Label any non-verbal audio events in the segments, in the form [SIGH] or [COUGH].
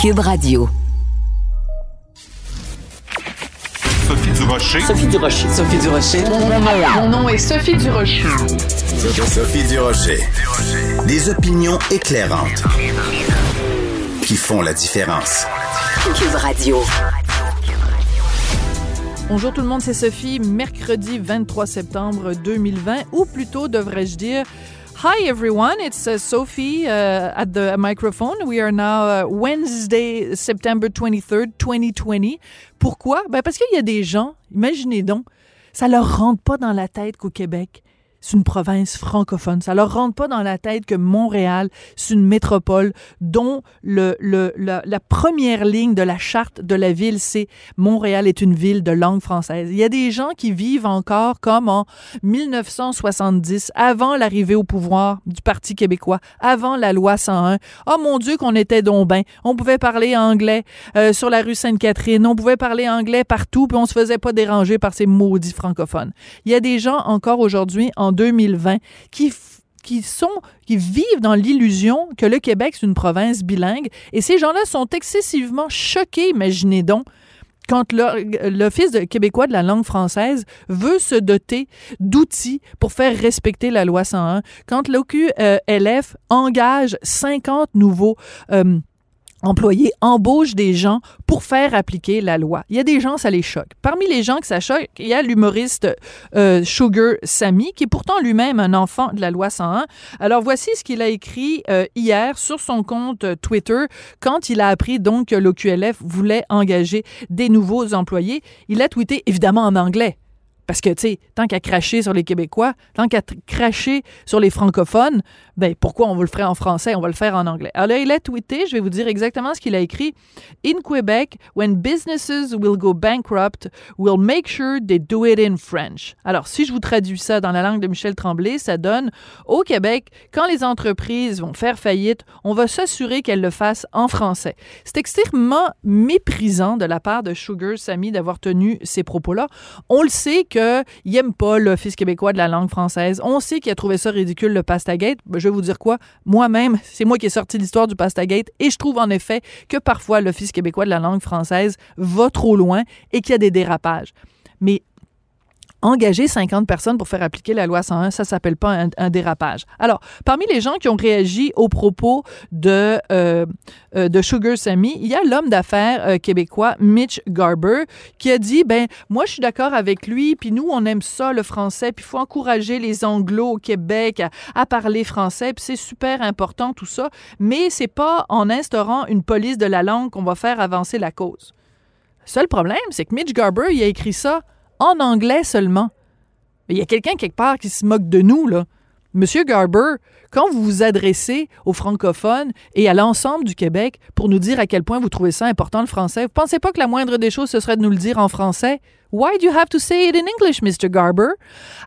Cube Radio. Sophie Durocher. Sophie Durocher. Sophie Durocher. Mon nom est Sophie Durocher. Sophie Durocher. Des opinions éclairantes qui font la différence. Cube Radio. Bonjour tout le monde, c'est Sophie. Mercredi 23 septembre 2020, ou plutôt devrais-je dire Hi everyone, it's uh, Sophie uh, at the microphone. We are now uh, Wednesday, September 23rd, 2020. Pourquoi? Ben parce qu'il y a des gens, imaginez donc, ça leur rentre pas dans la tête qu'au Québec, c'est une province francophone. Ça leur rentre pas dans la tête que Montréal, c'est une métropole dont le, le, la, la, première ligne de la charte de la ville, c'est Montréal est une ville de langue française. Il y a des gens qui vivent encore comme en 1970, avant l'arrivée au pouvoir du Parti québécois, avant la loi 101. Oh mon Dieu, qu'on était ben. On pouvait parler anglais euh, sur la rue Sainte-Catherine, on pouvait parler anglais partout, puis on se faisait pas déranger par ces maudits francophones. Il y a des gens encore aujourd'hui en 2020 qui qui sont qui vivent dans l'illusion que le Québec c'est une province bilingue. Et ces gens-là sont excessivement choqués, imaginez donc quand l'Office québécois de la langue française veut se doter d'outils pour faire respecter la loi 101, quand l'OQLF engage 50 nouveaux euh, employés embauchent des gens pour faire appliquer la loi. Il y a des gens, ça les choque. Parmi les gens que ça choque, il y a l'humoriste euh, Sugar Sammy, qui est pourtant lui-même un enfant de la loi 101. Alors voici ce qu'il a écrit euh, hier sur son compte euh, Twitter quand il a appris donc que l'OQLF voulait engager des nouveaux employés. Il a tweeté évidemment en anglais. Parce que, tu sais, tant qu'à cracher sur les Québécois, tant qu'à cracher sur les francophones, ben pourquoi on va le faire en français, on va le faire en anglais. Alors il a tweeté, je vais vous dire exactement ce qu'il a écrit. In Quebec, when businesses will go bankrupt, we'll make sure they do it in French. Alors, si je vous traduis ça dans la langue de Michel Tremblay, ça donne au Québec, quand les entreprises vont faire faillite, on va s'assurer qu'elles le fassent en français. C'est extrêmement méprisant de la part de Sugar Sammy d'avoir tenu ces propos-là. On le sait qu'il n'aime pas l'Office québécois de la langue française. On sait qu'il a trouvé ça ridicule, le Pastagate. Je vais vous dire quoi? Moi-même, c'est moi qui ai sorti l'histoire du Pastagate et je trouve en effet que parfois l'Office québécois de la langue française va trop loin et qu'il y a des dérapages. Mais engager 50 personnes pour faire appliquer la loi 101, ça s'appelle pas un, dérapage. Alors, parmi les gens qui ont réagi aux propos de, euh, euh, de Sugar Sammy, il y a l'homme d'affaires euh, québécois Mitch Garber qui a dit, ben moi je suis d'accord avec lui, puis nous on aime ça le français, puis il faut encourager les anglos au Québec à, parler français, puis c'est super important tout ça, mais c'est pas en instaurant une police de la langue qu'on va faire avancer la cause. Seul problème, c'est que Mitch Garber, il a écrit ça en anglais seulement. Il y a quelqu'un quelque part qui se moque de nous, là. Monsieur Garber, quand vous vous adressez aux francophones et à l'ensemble du Québec pour nous dire à quel point vous trouvez ça important le français, vous pensez pas que la moindre des choses, ce serait de nous le dire en français? Why do you have to say it in English, Mr. Garber?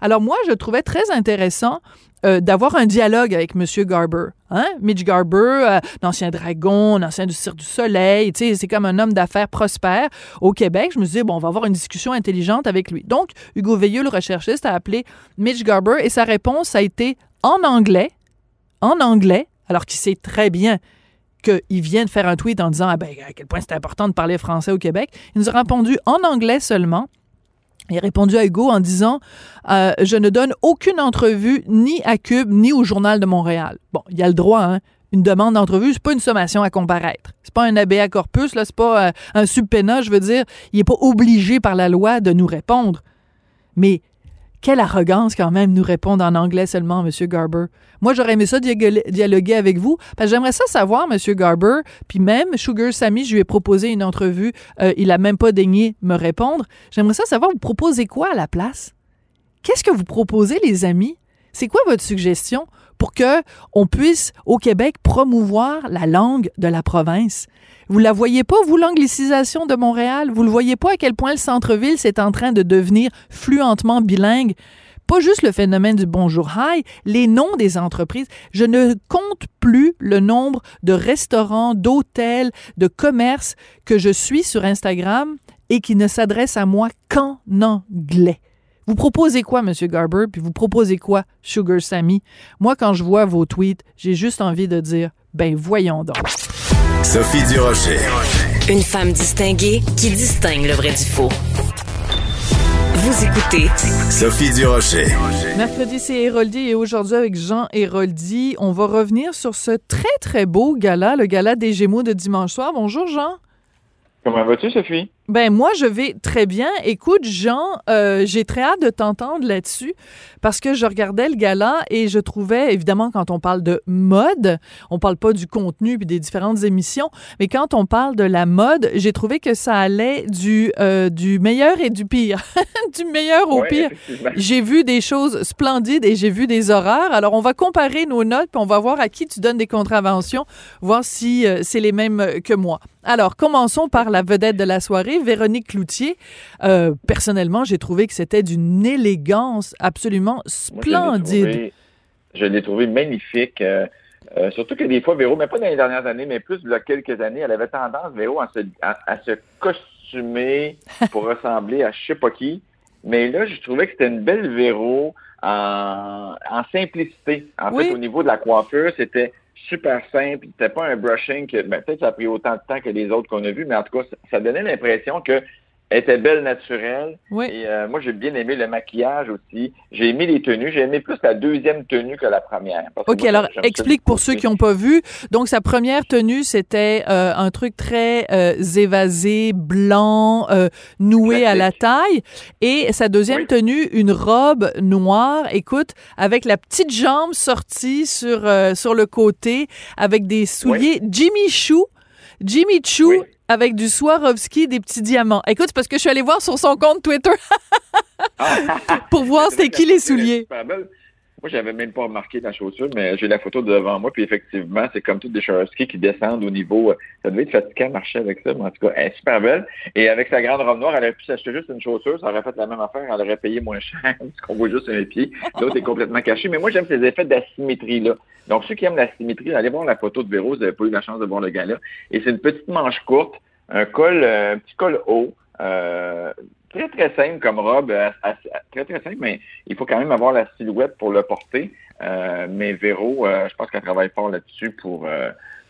Alors moi, je trouvais très intéressant euh, d'avoir un dialogue avec M. Garber. Hein? Mitch Garber, euh, l'ancien dragon, l'ancien du Cirque du Soleil, c'est comme un homme d'affaires prospère au Québec. Je me suis dit, bon, on va avoir une discussion intelligente avec lui. Donc, Hugo Veilleux, le recherchiste, a appelé Mitch Garber et sa réponse a été en anglais, en anglais, alors qu'il sait très bien qu'il vient de faire un tweet en disant ah ben, à quel point c'est important de parler français au Québec. Il nous a répondu en anglais seulement. Il a répondu à Hugo en disant euh, Je ne donne aucune entrevue ni à Cube ni au Journal de Montréal. Bon, il y a le droit, hein. Une demande d'entrevue, c'est pas une sommation à comparaître. C'est pas un ABA corpus, là, c'est pas euh, un subpénat, je veux dire. Il est pas obligé par la loi de nous répondre. Mais quelle arrogance quand même nous répondre en anglais seulement, M. Garber. Moi, j'aurais aimé ça dialoguer avec vous, parce que j'aimerais ça savoir, M. Garber, puis même Sugar Sammy, je lui ai proposé une entrevue, euh, il a même pas daigné me répondre. J'aimerais ça savoir, vous proposez quoi à la place? Qu'est-ce que vous proposez, les amis? C'est quoi votre suggestion pour que on puisse au Québec promouvoir la langue de la province? Vous la voyez pas, vous, l'anglicisation de Montréal? Vous le voyez pas à quel point le centre-ville, c'est en train de devenir fluentement bilingue? Pas juste le phénomène du bonjour hi, les noms des entreprises. Je ne compte plus le nombre de restaurants, d'hôtels, de commerces que je suis sur Instagram et qui ne s'adressent à moi qu'en anglais. Vous proposez quoi, M. Garber, puis vous proposez quoi, Sugar Sammy? Moi, quand je vois vos tweets, j'ai juste envie de dire, ben voyons donc. Sophie Durocher. Une femme distinguée qui distingue le vrai du faux. Vous écoutez Sophie Durocher. Mercredi, c'est Héroldi et aujourd'hui avec Jean Héroldi, on va revenir sur ce très très beau gala, le gala des Gémeaux de dimanche soir. Bonjour Jean. Comment vas-tu, Sophie? Ben moi, je vais très bien. Écoute, Jean, euh, j'ai très hâte de t'entendre là-dessus parce que je regardais le gala et je trouvais, évidemment, quand on parle de mode, on parle pas du contenu puis des différentes émissions, mais quand on parle de la mode, j'ai trouvé que ça allait du, euh, du meilleur et du pire. [LAUGHS] du meilleur au Ouais, pire. J'ai vu des choses splendides et j'ai vu des horreurs. Alors, on va comparer nos notes puis on va voir à qui tu donnes des contraventions, voir si euh, c'est les mêmes que moi. Alors, commençons par la vedette de la soirée, Véronique Cloutier. Euh, personnellement, j'ai trouvé que c'était d'une élégance absolument Moi, je l'ai splendide. trouvé- Je l'ai trouvé magnifique. euh, euh, surtout que des fois, Véro, mais pas dans les dernières années, mais plus il y a quelques années, elle avait tendance, Véro, à se, à, à se costumer [LAUGHS] pour ressembler à je sais pas qui. Mais là, je trouvais que c'était une belle Véro en, en simplicité. En Oui. fait, au niveau de la coiffure, c'était super simple. C'était pas un brushing que ben, peut-être ça a pris autant de temps que les autres qu'on a vus, mais en tout cas, ça, ça donnait l'impression que elle était belle naturelle. Oui. Et euh, moi, j'ai bien aimé le maquillage aussi. J'ai aimé les tenues. J'ai aimé plus la deuxième tenue que la première. OK, moi, alors explique pour ceux qui n'ont pas vu. Donc, sa première tenue, c'était euh, un truc très euh, évasé, blanc, euh, noué à la taille. Et sa deuxième Oui. tenue, une robe noire, écoute, avec la petite jambe sortie sur, euh, sur le côté, avec des souliers Jimmy Choo. Jimmy Choo Oui. Avec du Swarovski, des petits diamants. Écoute, c'est parce que je suis allée voir sur son compte Twitter [LAUGHS] pour voir [LAUGHS] c'était qui les souliers. Moi, j'avais même pas remarqué la chaussure, mais j'ai la photo devant moi, puis effectivement, c'est comme toutes des Swarovski qui descendent au niveau. euh, Ça devait être fatigant de marcher avec ça, mais en tout cas, elle est super belle. Et avec sa grande robe noire, elle aurait pu s'acheter juste une chaussure, ça aurait fait la même affaire, elle aurait payé moins [LAUGHS] cher, parce qu'on voit juste un pied. L'autre est complètement caché. Mais moi, j'aime ces effets d'asymétrie-là. Donc, ceux qui aiment la symétrie, allez voir la photo de Véro, vous n'avez pas eu la chance de voir le gars-là. Et c'est une petite manche courte, un col, euh, un petit col haut, euh, très, très simple comme robe, euh, très, très simple, mais il faut quand même avoir la silhouette pour le porter. Euh, mais Véro, euh, je pense qu'elle travaille fort là-dessus pour,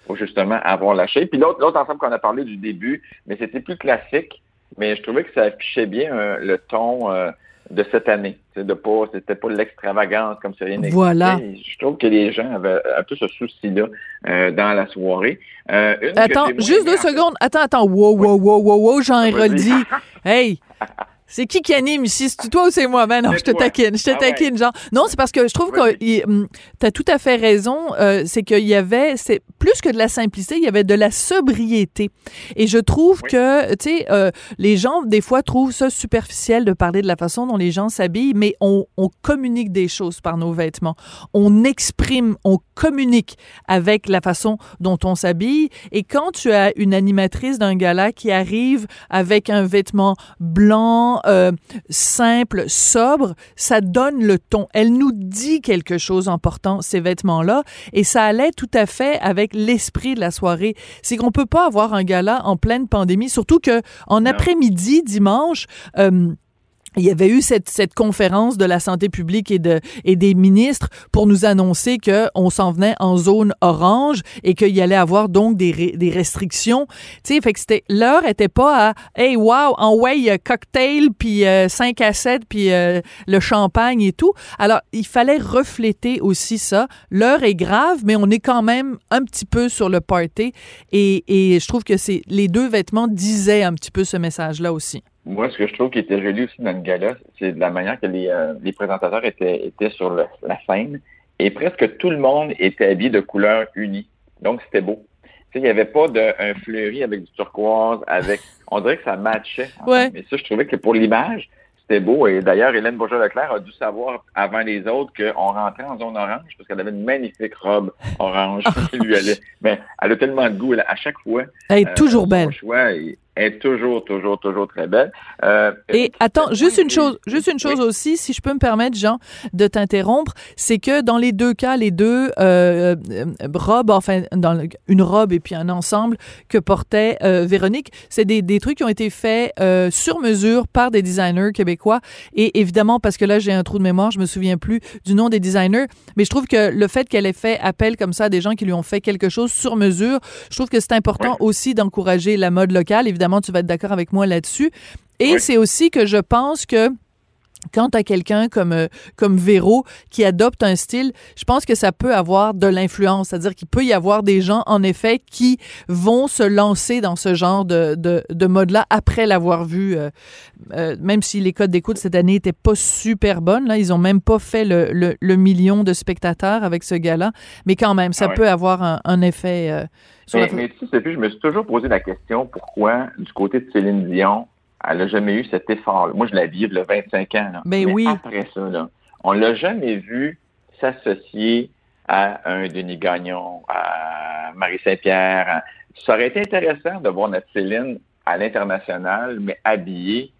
pour justement avoir shape. Puis l'autre, l'autre ensemble qu'on a parlé du début, mais c'était plus classique, mais je trouvais que ça affichait bien le ton euh, de cette année. De pas, c'était pas l'extravagance comme si rien n'existait. Voilà. Je trouve que les gens avaient un peu ce souci-là euh, dans la soirée. Euh, Attends, juste deux secondes. Attends, attends. Wow, wow, wow, wow, wow, Jean. Héroldi. [LAUGHS] Hey! C'est qui qui anime ici? C'est toi ou c'est moi? Ben non, je te toi. taquine, je te Ah ouais. taquine, Jean. Non, c'est parce que je trouve que tu as tout à fait raison. euh, c'est qu'il y avait, c'est plus que de la simplicité, il y avait de la sobriété. Et je trouve Oui. que, tu sais, euh, les gens, des fois, trouvent ça superficiel de parler de la façon dont les gens s'habillent, mais on, on communique des choses par nos vêtements. On exprime, on communique avec la façon dont on s'habille. Et quand tu as une animatrice d'un gala qui arrive avec un vêtement blanc, euh, simple, sobre, ça donne le ton. Elle nous dit quelque chose en portant ces vêtements-là et ça allait tout à fait avec l'esprit de la soirée. C'est qu'on peut pas avoir un gala en pleine pandémie, surtout que en après-midi, dimanche, euh, il y avait eu cette, cette conférence de la santé publique et, de, et des ministres pour nous annoncer qu'on s'en venait en zone orange et qu'il y allait avoir donc des, des restrictions. Tu sais, fait que c'était, l'heure était pas à, hey, wow, en way, euh, cocktail, puis euh, 5 à 7, puis euh, le champagne et tout. Alors, il fallait refléter aussi ça. L'heure est grave, mais on est quand même un petit peu sur le party. Et, et je trouve que c'est, les deux vêtements disaient un petit peu ce message-là aussi. Moi, ce que je trouve qui était joli aussi dans le gala, c'est de la manière que les, euh, les présentateurs étaient, étaient sur le- la scène et presque tout le monde était habillé de couleurs unies. Donc, c'était beau. Il n'y avait pas de, un fleuri avec du turquoise, avec. On dirait que ça matchait. Ouais. Mais ça, je trouvais que pour l'image, c'était beau. Et d'ailleurs, Hélène Bourgeois-Leclerc a dû savoir avant les autres qu'on rentrait en zone orange parce qu'elle avait une magnifique robe orange [LAUGHS] qui lui allait. Mais elle a tellement de goût. Elle, à chaque fois, Elle est euh, toujours belle. choix, et est toujours, toujours, toujours très belle. Euh, Et attends, juste une chose, juste une chose aussi, si je peux me permettre, Jean, de t'interrompre, c'est que dans les deux cas, les deux euh, euh, robes, enfin, dans le- une robe et puis un ensemble que portait euh, Véronique, c'est des, des trucs qui ont été faits euh, sur mesure par des designers québécois. Et évidemment, parce que là, j'ai un trou de mémoire, je me souviens plus du nom des designers, mais je trouve que le fait qu'elle ait fait appel comme ça à des gens qui lui ont fait quelque chose sur mesure, je trouve que c'est important aussi d'encourager la mode locale. Évidemment, tu vas être d'accord avec moi là-dessus. Et Oui. c'est aussi que je pense que quand tu as quelqu'un comme, euh, comme Véro qui adopte un style, je pense que ça peut avoir de l'influence. C'est-à-dire qu'il peut y avoir des gens, en effet, qui vont se lancer dans ce genre de, de, de mode-là après l'avoir vu. euh, euh, même si les codes d'écoute cette année n'étaient pas super bonnes, là, ils ont même pas fait le, le, le million de spectateurs avec ce gars-là. Mais quand même, ça Ah ouais. peut avoir un, un effet euh, sur Mais, la... mais tu sais, Sophie, je me suis toujours posé la question pourquoi, du côté de Céline Dion, elle n'a jamais eu cet effort. Moi, je la vis il y a 25 ans. Là. Ben Mais oui. après ça, là, on l'a jamais vu s'associer à un Denis Gagnon, à Marie Saint-Pierre. à- Ça aurait été intéressant de voir notre Céline à l'international, mais habillée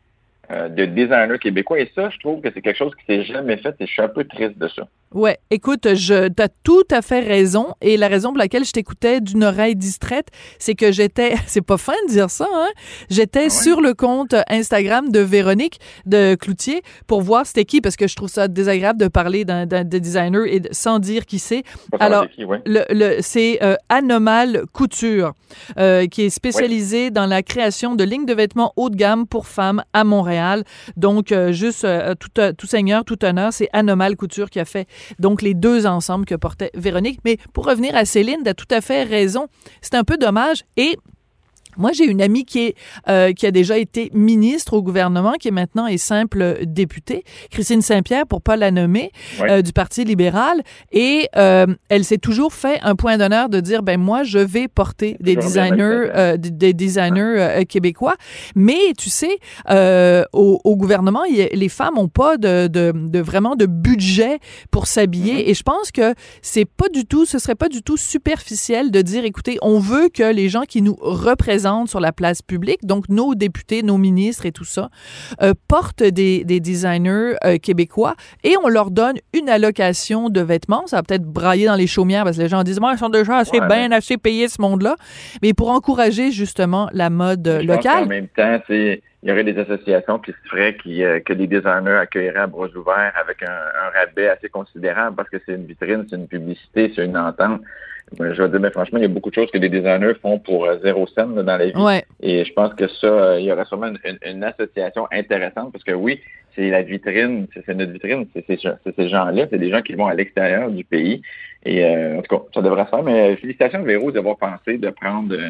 euh, de designers québécois. Et ça, je trouve que c'est quelque chose qui s'est jamais fait et je suis un peu triste de ça. Ouais, écoute, je t'as tout à fait raison et la raison pour laquelle je t'écoutais d'une oreille distraite, c'est que j'étais [LAUGHS] c'est pas fin de dire ça hein, j'étais sur le compte Instagram de Véronique de Cloutier pour voir c'était qui parce que je trouve ça désagréable de parler d'un d'un- de designer et de- sans dire qui c'est. Alors, c'est qui, ouais. Le, le- c'est euh, Anomal Couture, euh, qui est spécialisé dans la création de lignes de vêtements haut de gamme pour femmes à Montréal. Donc, euh, juste euh, tout, tout seigneur, tout honneur, c'est Anomal Couture qui a fait donc les deux ensembles que portait Véronique. Mais pour revenir à Céline, tu as tout à fait raison. C'est un peu dommage. Et moi, j'ai une amie qui, est, euh, qui a déjà été ministre au gouvernement, qui est maintenant est simple députée, Christine Saint-Pierre, pour pas la nommer, euh, du Parti libéral. Et euh, elle s'est toujours fait un point d'honneur de dire, ben moi, je vais porter des designers, euh, des- des designers euh, québécois. Mais tu sais, euh, au, au gouvernement, y les femmes ont pas de, de, de vraiment de budget pour s'habiller. Mm-hmm. Et je pense que c'est pas du tout, ce serait pas du tout superficiel de dire, écoutez, on veut que les gens qui nous représentent sur la place publique, donc nos députés, nos ministres et tout ça, euh, portent des, des designers euh, québécois et on leur donne une allocation de vêtements. Ça va peut-être brailler dans les chaumières parce que les gens disent, moi, ils sont déjà assez Ouais, bien, assez payés ce monde-là. Mais pour encourager justement la mode euh, Je locale. même temps, sais, il y aurait des associations qui se feraient qui, euh, que les designers accueilleraient à bras ouverts avec un, un rabais assez considérable parce que c'est une vitrine, c'est une publicité, c'est une entente. Euh, Je vais dire, mais franchement, il y a beaucoup de choses que les designers font pour euh, zéro là, dans la vie. Ouais. Et je pense que ça, euh, il y aurait sûrement une, une- une association intéressante parce que oui, c'est la vitrine, c'est notre vitrine, c'est ces gens-là, c'est des gens qui vont à l'extérieur du pays. Et euh, en tout cas, ça devrait se faire. Mais félicitations Véro d'avoir pensé de prendre euh,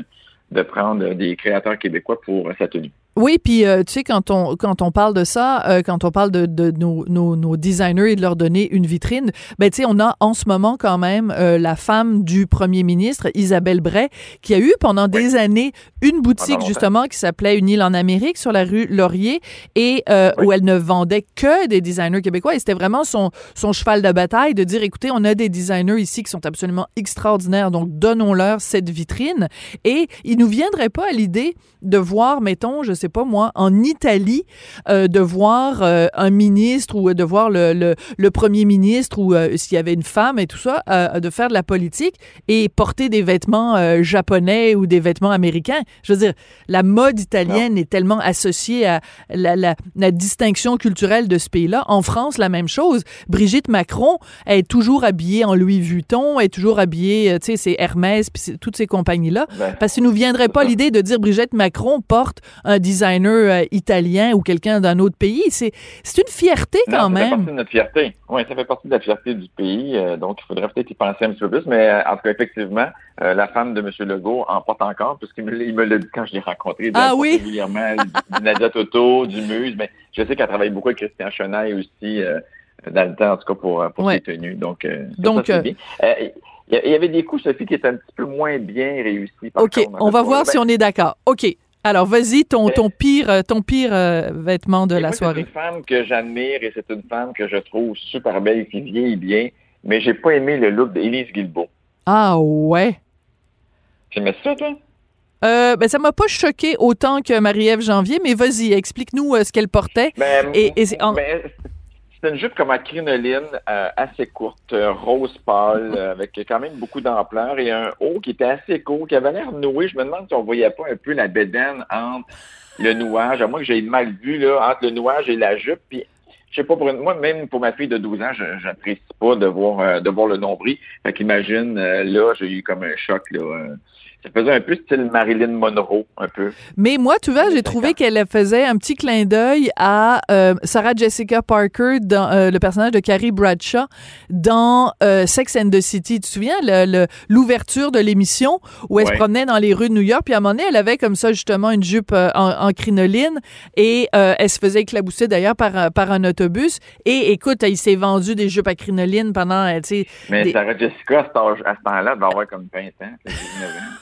de prendre des créateurs québécois pour euh, sa tenue. Oui, puis euh, tu sais, quand on, quand on parle de ça, euh, quand on parle de, de nos, nos, nos designers et de leur donner une vitrine, ben tu sais, on a en ce moment quand même euh, la femme du premier ministre, Isabelle Bray, qui a eu pendant des années une boutique justement qui s'appelait Une île en Amérique sur la rue Laurier et euh, Oui. où elle ne vendait que des designers québécois. Et c'était vraiment son, son cheval de bataille de dire, écoutez, on a des designers ici qui sont absolument extraordinaires, donc donnons-leur cette vitrine. Et il nous viendrait pas à l'idée de voir, mettons, je sais pas moi, en Italie, euh, de voir euh, un ministre ou de voir le, le, le premier ministre ou euh, s'il y avait une femme et tout ça, de faire de la politique et porter des vêtements japonais ou des vêtements américains. Je veux dire, la mode italienne est tellement associée à la, la, la distinction culturelle de ce pays-là. En France, la même chose. Brigitte Macron elle est toujours habillée en Louis Vuitton, elle est toujours habillée, tu sais, c'est Hermès, puis toutes ces compagnies-là. Ben, Parce qu'il nous viendrait pas l'idée de dire Brigitte Macron porte un designer euh, italien ou quelqu'un d'un autre pays. C'est une fierté quand non, Ça fait partie même. de notre fierté. Oui, ça fait partie de la fierté du pays. euh, donc, il faudrait peut-être y penser un petit peu plus. Mais euh, en tout cas, effectivement, la femme de M. Legault en porte encore, puisqu'il me, l'a- dit quand je l'ai rencontré. Ah oui? Régulièrement, du, du Nadia Toto, du Muse. Mais je sais qu'elle travaille beaucoup avec Christian Chenaille aussi, euh, dans le temps, en tout cas, pour, pour Ouais. ses tenues. Donc, euh, Donc, ça, il y avait des coups, Sophie, qui étaient un petit peu moins bien réussis. par OK, contre, on va voir si on est d'accord. OK. Alors, vas-y, ton, ton pire, euh, ton pire euh, vêtement de Et la moi, soirée. C'est une femme que j'admire et c'est une femme que je trouve super belle et qui vieillit bien, mais j'ai pas aimé le look d'Élise Guilbeault. Ah ouais. J'aimais ça, toi? Euh, ben, ça m'a pas choqué autant que Marie-Ève Janvier, mais vas-y, explique-nous euh, ce qu'elle portait. Ben, Et- et c'est en- ben, c'est une jupe comme à crinoline, euh, assez courte, euh, rose pâle, [LAUGHS] euh, avec quand même beaucoup d'ampleur et un haut qui était assez court, qui avait l'air noué. Je me demande si on voyait pas un peu la bédaine entre le nouage, à moins que j'ai mal vu, là, entre le nouage et la jupe. Puis, je sais pas, pour une, moi, même pour ma fille de 12 ans, je- j'apprécie pas de voir, euh, de voir le nombril. Fait qu'imagine, euh, là, j'ai eu comme un choc, là. Euh, ça faisait un peu style Marilyn Monroe, un peu. Mais moi, tu vois, j'ai trouvé qu'elle faisait un petit clin d'œil à euh, Sarah Jessica Parker, dans euh, le personnage de Carrie Bradshaw, dans euh, Sex and the City. Tu te souviens, l'ouverture de l'émission où elle se promenait dans les rues de New York, puis à un moment donné, elle avait comme ça justement une jupe euh, en, en crinoline et euh, elle se faisait éclabousser d'ailleurs par, un- par un autobus. Et écoute, il s'est vendu des jupes à crinoline pendant, euh, tu sais, Mais Des- Sarah Jessica, à ce temps-là, elle va avoir comme 20 ans, fait 19 ans.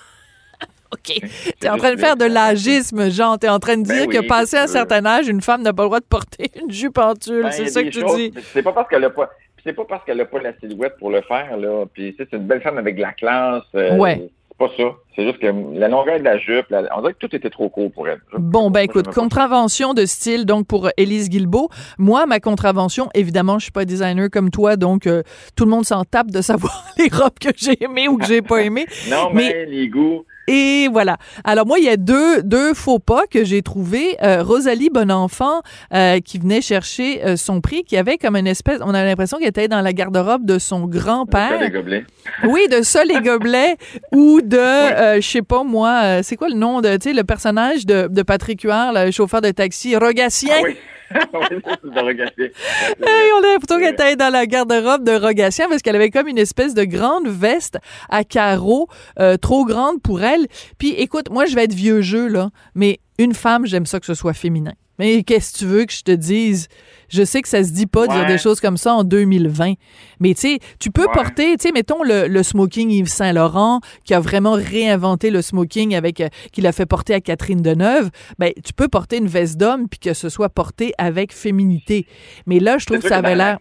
OK. T'es en train de faire de l'agisme, Jean. T'es en train de Ben dire oui, que passé un certain âge, une femme n'a pas le droit de porter [LAUGHS] une jupe en tulle. Ben, c'est ça que tu choses- dis. C'est pas parce qu'elle a pas. C'est pas parce qu'elle a pas la silhouette pour le faire, là. Puis, tu sais, c'est une belle femme avec de la classe. euh, Ouais. C'est pas ça. C'est juste que la longueur de la jupe, la- on dirait que tout était trop court pour elle. Bon, ben écoute, contravention de style donc pour Élise Guilbeault. Moi, ma contravention, évidemment, je suis pas designer comme toi, donc euh, tout le monde s'en tape de savoir [LAUGHS] les robes que j'ai aimées ou que j'ai pas aimées. Non, mais- mais, les goûts. Et voilà. Alors moi, il y a deux, deux faux pas que j'ai trouvés. Euh, Rosalie Bonenfant, euh, qui venait chercher euh, son prix, qui avait comme une espèce, on a l'impression qu'elle était dans la garde-robe de son grand-père. les gobelets. [LAUGHS] Oui, de ça les gobelets ou de, [LAUGHS] euh, je sais pas moi, c'est quoi le nom de, tu sais, le personnage de, de Patrick Huard, le chauffeur de taxi, Rogatien? Ah oui. [LAUGHS] de. Hey, on a plutôt qu'elle était dans la garde-robe de Rogatien parce qu'elle avait comme une espèce de grande veste à carreaux, euh, trop grande pour elle. Puis écoute, moi je vais être vieux jeu là, mais une femme, j'aime ça que ce soit féminin. Mais qu'est-ce que tu veux que je te dise? Je sais que ça se dit pas de dire Ouais. des choses comme ça en 2020. Mais tu sais, tu peux Ouais. porter, tu sais, mettons le, le smoking Yves Saint-Laurent qui a vraiment réinventé le smoking avec, euh, qu'il a fait porter à Catherine Deneuve. Ben, tu peux porter une veste d'homme puis que ce soit porté avec féminité. Mais là, je trouve que ça avait l'air.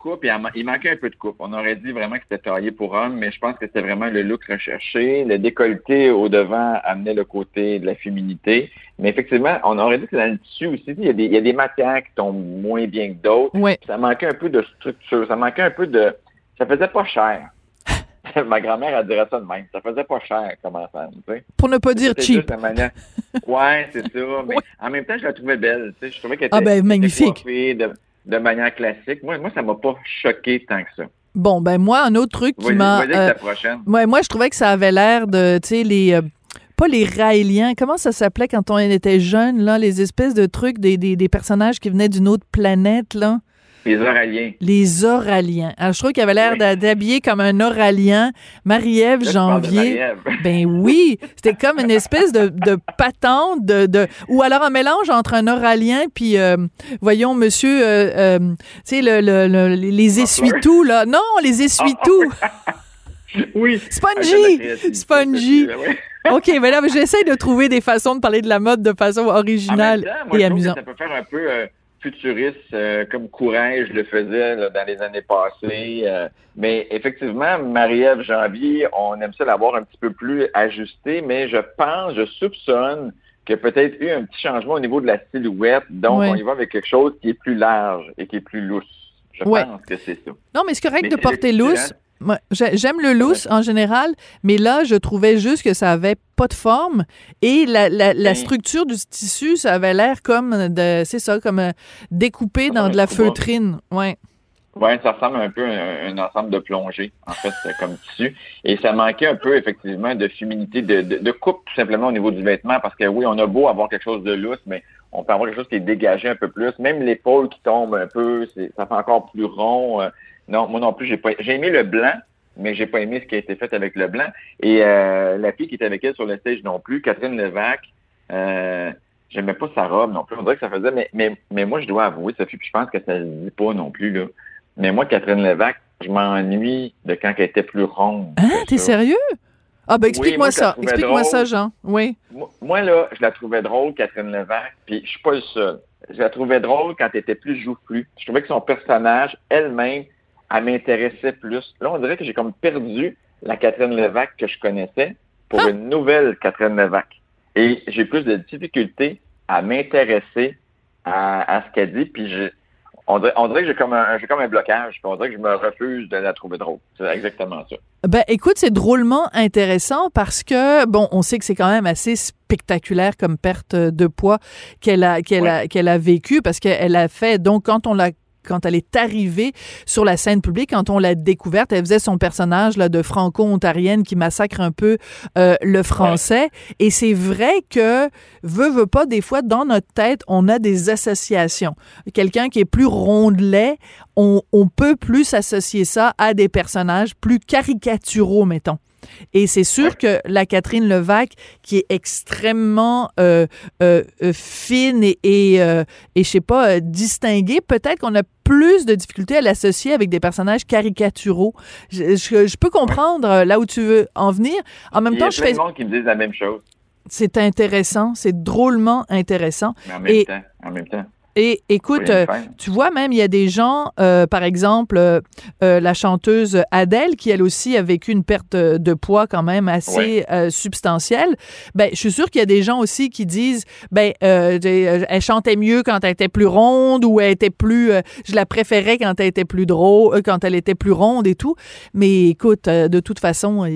il, manquait un peu de coupe. On aurait dit vraiment que c'était taillé pour homme, mais je pense que c'était vraiment le look recherché. Le décolleté au devant amenait le côté de la féminité. Mais effectivement, on aurait dit que dans le tissu aussi, il y a des, il y a des matières qui tombent moins bien que d'autres. Ça manquait un peu de structure. Ça manquait un peu de. Ça faisait pas cher. [LAUGHS] Ma grand-mère, elle dirait ça de même. Ça faisait pas cher comme ensemble, tu sais. Pour ne pas dire cheap. juste la manière. Ouais, c'est ça. [LAUGHS] Mais en même temps, je la trouvais belle. Tu sais, je trouvais qu'elle était, Ah ben, magnifique. de, de manière classique. Moi, moi, ça m'a pas choqué tant que ça. Bon, ben moi, un autre truc qui m'a... euh, la prochaine. Ouais, moi, je trouvais que ça avait l'air de, tu sais, les... euh, pas les raéliens, comment ça s'appelait quand on était jeune, là, les espèces de trucs des, des, des personnages qui venaient d'une autre planète, là, Les Oraliens. les oraliens. Alors, je trouve qu'il avait l'air Oui. d'habiller comme un oralien. Marie-Ève Janvier. [LAUGHS] Ben oui, c'était comme une espèce de, de patente, de, de, ou alors un mélange entre un oralien puis, euh, voyons, monsieur, euh, euh, tu sais, le, le, le- les essuie-tout, là. Non, les essuie-tout. [LAUGHS] Oui. Spongy! Ah, Spongy! [LAUGHS] OK, mais là, j'essaie de trouver des façons de parler de la mode de façon originale temps, moi, et amusante. ça peut faire un peu euh, futuriste, euh, comme Courage le faisait là, dans les années passées. euh, mais effectivement, Marie-Ève Janvier, on aime ça l'avoir un petit peu plus ajusté, mais je pense, je soupçonne qu'il y a peut-être eu un petit changement au niveau de la silhouette. Donc, on y va avec quelque chose qui est plus large et qui est plus lousse. Je pense que c'est ça. Non, mais c'est correct Mais de porter lousse. J'aime le lousse en général, mais là, je trouvais juste que ça avait pas de forme et la, la, la Oui. structure du tissu, ça avait l'air comme de, c'est ça, comme euh, découpé dans de la feutrine. Ouais. Ouais, ça ressemble un peu à un, un ensemble de plongées, en fait, c'est comme tissu. Et ça manquait un peu, effectivement, de féminité, de, de, de coupe, tout simplement, au niveau du vêtement, parce que oui, on a beau avoir quelque chose de lousse, mais on peut avoir quelque chose qui est dégagé un peu plus. Même l'épaule qui tombe un peu, ça fait encore plus rond. Non, moi non plus, j'ai pas, j'ai aimé le blanc, mais j'ai pas aimé ce qui a été fait avec le blanc. Et euh, la fille qui était avec elle sur le stage non plus, Catherine Levac, euh, j'aimais pas sa robe non plus. On dirait que ça faisait, mais, mais, mais moi, je dois avouer, Sophie, puis je pense que ça se dit pas non plus, là. Mais moi, Catherine Levac, je m'ennuie de quand elle était plus ronde. Hein, t'es sérieux? Ah, ben explique-moi ça. Explique-moi ça, Jean. Oui. Moi, moi, là, je la trouvais drôle, Catherine Levac, puis je suis pas le seul. Je la trouvais drôle quand elle était plus joufflue. Je trouvais que son personnage, elle-même, elle m'intéressait plus. Là, on dirait que j'ai comme perdu la Catherine Levac que je connaissais pour Ah! une nouvelle Catherine Levac. Et j'ai plus de difficultés à m'intéresser à, à ce qu'elle dit, puis je, on dirait, on dirait que j'ai comme, un, j'ai comme un blocage, puis on dirait que je me refuse de la trouver drôle. C'est exactement ça. Ben, écoute, c'est drôlement intéressant parce que, bon, on sait que c'est quand même assez spectaculaire comme perte de poids qu'elle a, qu'elle a, qu'elle a vécu parce qu'elle a fait, donc, quand on l'a quand elle est arrivée sur la scène publique, quand on l'a découverte, elle faisait son personnage là, de franco-ontarienne qui massacre un peu euh, le français. Et c'est vrai que, veut, veut pas, des fois, dans notre tête, on a des associations. Quelqu'un qui est plus rondelet, on, on peut plus associer ça à des personnages plus caricaturaux, mettons. Et c'est sûr que la Catherine Levac, qui est extrêmement euh, euh, euh, fine et, et, euh, et je sais pas, distinguée, peut-être qu'on a plus de difficultés à l'associer avec des personnages caricaturaux. Je, je- je peux comprendre là où tu veux en venir. En même Il y a je plein fais... monde qui me disent la même chose, C'est intéressant, c'est drôlement intéressant. mais en même Et- temps, en même temps. Et écoute, euh, tu vois, même, il y a des gens, euh, par exemple, euh, euh, la chanteuse Adèle, qui elle aussi a vécu une perte de, poids quand même assez euh, substantielle. Ben, je suis sûre qu'il y a des gens aussi qui disent, ben, elle chantait mieux quand elle était plus ronde ou elle était plus, euh, je la préférais quand elle était plus drôle, euh, quand elle était plus ronde et tout. Mais écoute, euh, de toute façon,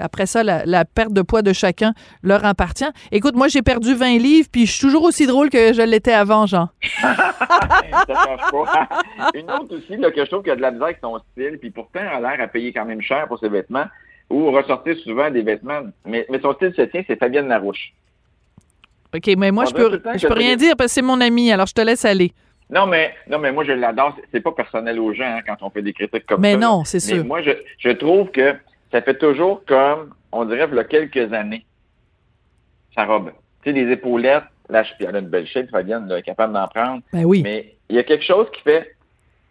après ça, la, la perte de poids de chacun leur appartient. Écoute, moi, j'ai perdu 20 livres, puis je suis toujours aussi drôle que je l'étais avant, Jean. [LAUGHS] ça change pas. [LAUGHS] Une autre aussi, là, que je trouve qu'il y a de la misère avec son style, puis pourtant, elle a l'air à payer quand même cher pour ses vêtements, ou ressortir souvent des vêtements. Mais, mais son style se tient, c'est Fabienne Larouche. OK, mais moi, On je peux, je peux rien des- dire parce que c'est mon ami, alors je te laisse aller. Non, mais, non, mais moi, je l'adore. C'est- pas personnel aux gens hein, quand on fait des critiques comme Mais ça. là. non, c'est Mais sûr. moi, je, je trouve que ça fait toujours comme, on dirait, il y a quelques années, sa robe. Tu sais, les épaulettes, là, je, puis elle a une belle shape, Fabienne, là, est capable d'en prendre. Ben oui. Mais il y a quelque chose qui fait.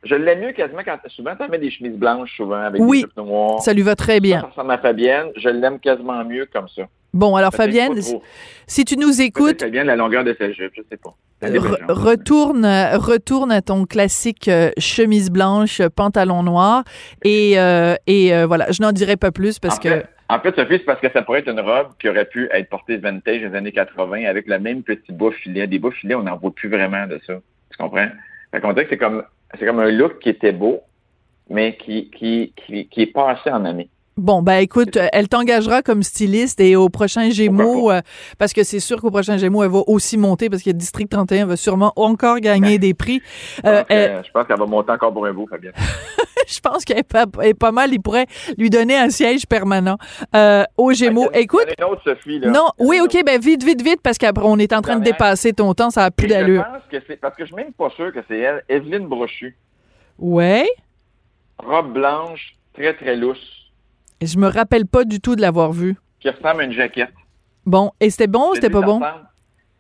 Je l'aime mieux quasiment quand souvent tu mets des chemises blanches souvent avec Oui. des jupes noires. Ça lui va très bien. ça ressemble à Fabienne. Je l'aime quasiment mieux comme ça. Bon, alors Fabienne, si tu nous écoutes, Fabienne, la longueur de sa jupe, je sais pas. Re- genre. retourne, retourne à ton classique euh, chemise blanche, pantalon noir, et, euh, et euh, voilà, je n'en dirai pas plus parce en que Fait, en fait, Sophie, c'est parce que ça pourrait être une robe qui aurait pu être portée vintage des années 80 avec le même petit bas filet. Des bas filets, on n'en voit plus vraiment de ça. Tu comprends? Fait qu'on dirait que c'est comme, c'est comme un look qui était beau, mais qui, qui, qui, qui est passé en année. Bon, ben écoute, euh, elle t'engagera comme styliste et au prochain Gémeaux, euh, parce que c'est sûr qu'au prochain Gémeaux, elle va aussi monter parce que District 31 va sûrement encore gagner des prix. Je Euh, je pense qu'elle va monter encore pour un bout, Fabienne. [LAUGHS] je pense qu'elle est pas, elle est pas mal. Il pourrait lui donner un siège permanent aux Gémeaux. Ah, Écoute, il y en a une autre, Sophie, là. non, oui, OK, ben vite, vite, vite, parce qu'après, on est en train de dépasser ton temps, ça a plus Et Je d'allure. pense que c'est, parce que je suis même pas sûr que c'est elle, Evelyne Brochu. Ouais. Robe blanche, très, très lousse, Je me rappelle pas du tout de l'avoir vue. qui ressemble à une jaquette. Bon, et c'était bon ou c'était pas bon?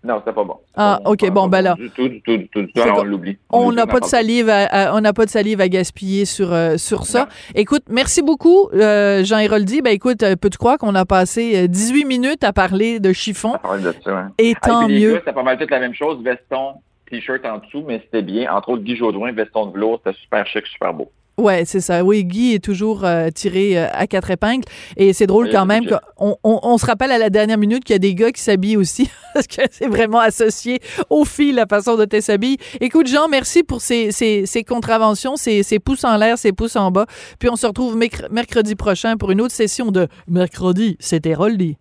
Non, c'était pas bon. Ah, pas OK, bon, ben là. Du tout, du tout, du tout, du tout. Alors, on l'oublie. On n'a pas de salive à, à- on n'a pas de salive à gaspiller sur euh, sur ça. Écoute, merci beaucoup euh, Jean Héroldi. Ben écoute, euh, peux-tu croire qu'on a passé euh, 18 minutes à parler de chiffon? On parle de ça, hein. et Ah, tant puis les mieux. c'était pas mal toute la même chose. Veston, t-shirt en dessous, mais c'était bien. Entre autres, Guy Jodoin, veston de velours, c'était super chic, super beau. Ouais, c'est ça. Oui, Guy est toujours euh, tiré euh, à quatre épingles. Et c'est drôle Oui, quand même qu'on on, on se rappelle à la dernière minute qu'il y a des gars qui s'habillent aussi, [LAUGHS] parce que c'est vraiment associé aux filles, la façon dont elles s'habillent. Écoute, Jean, merci pour ces, ces, ces contraventions, ces, ces pouces en l'air, ces pouces en bas. Puis on se retrouve merc- mercredi prochain pour une autre session de Mercredi, c'était Roldy.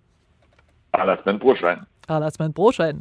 À la semaine prochaine. À la semaine prochaine.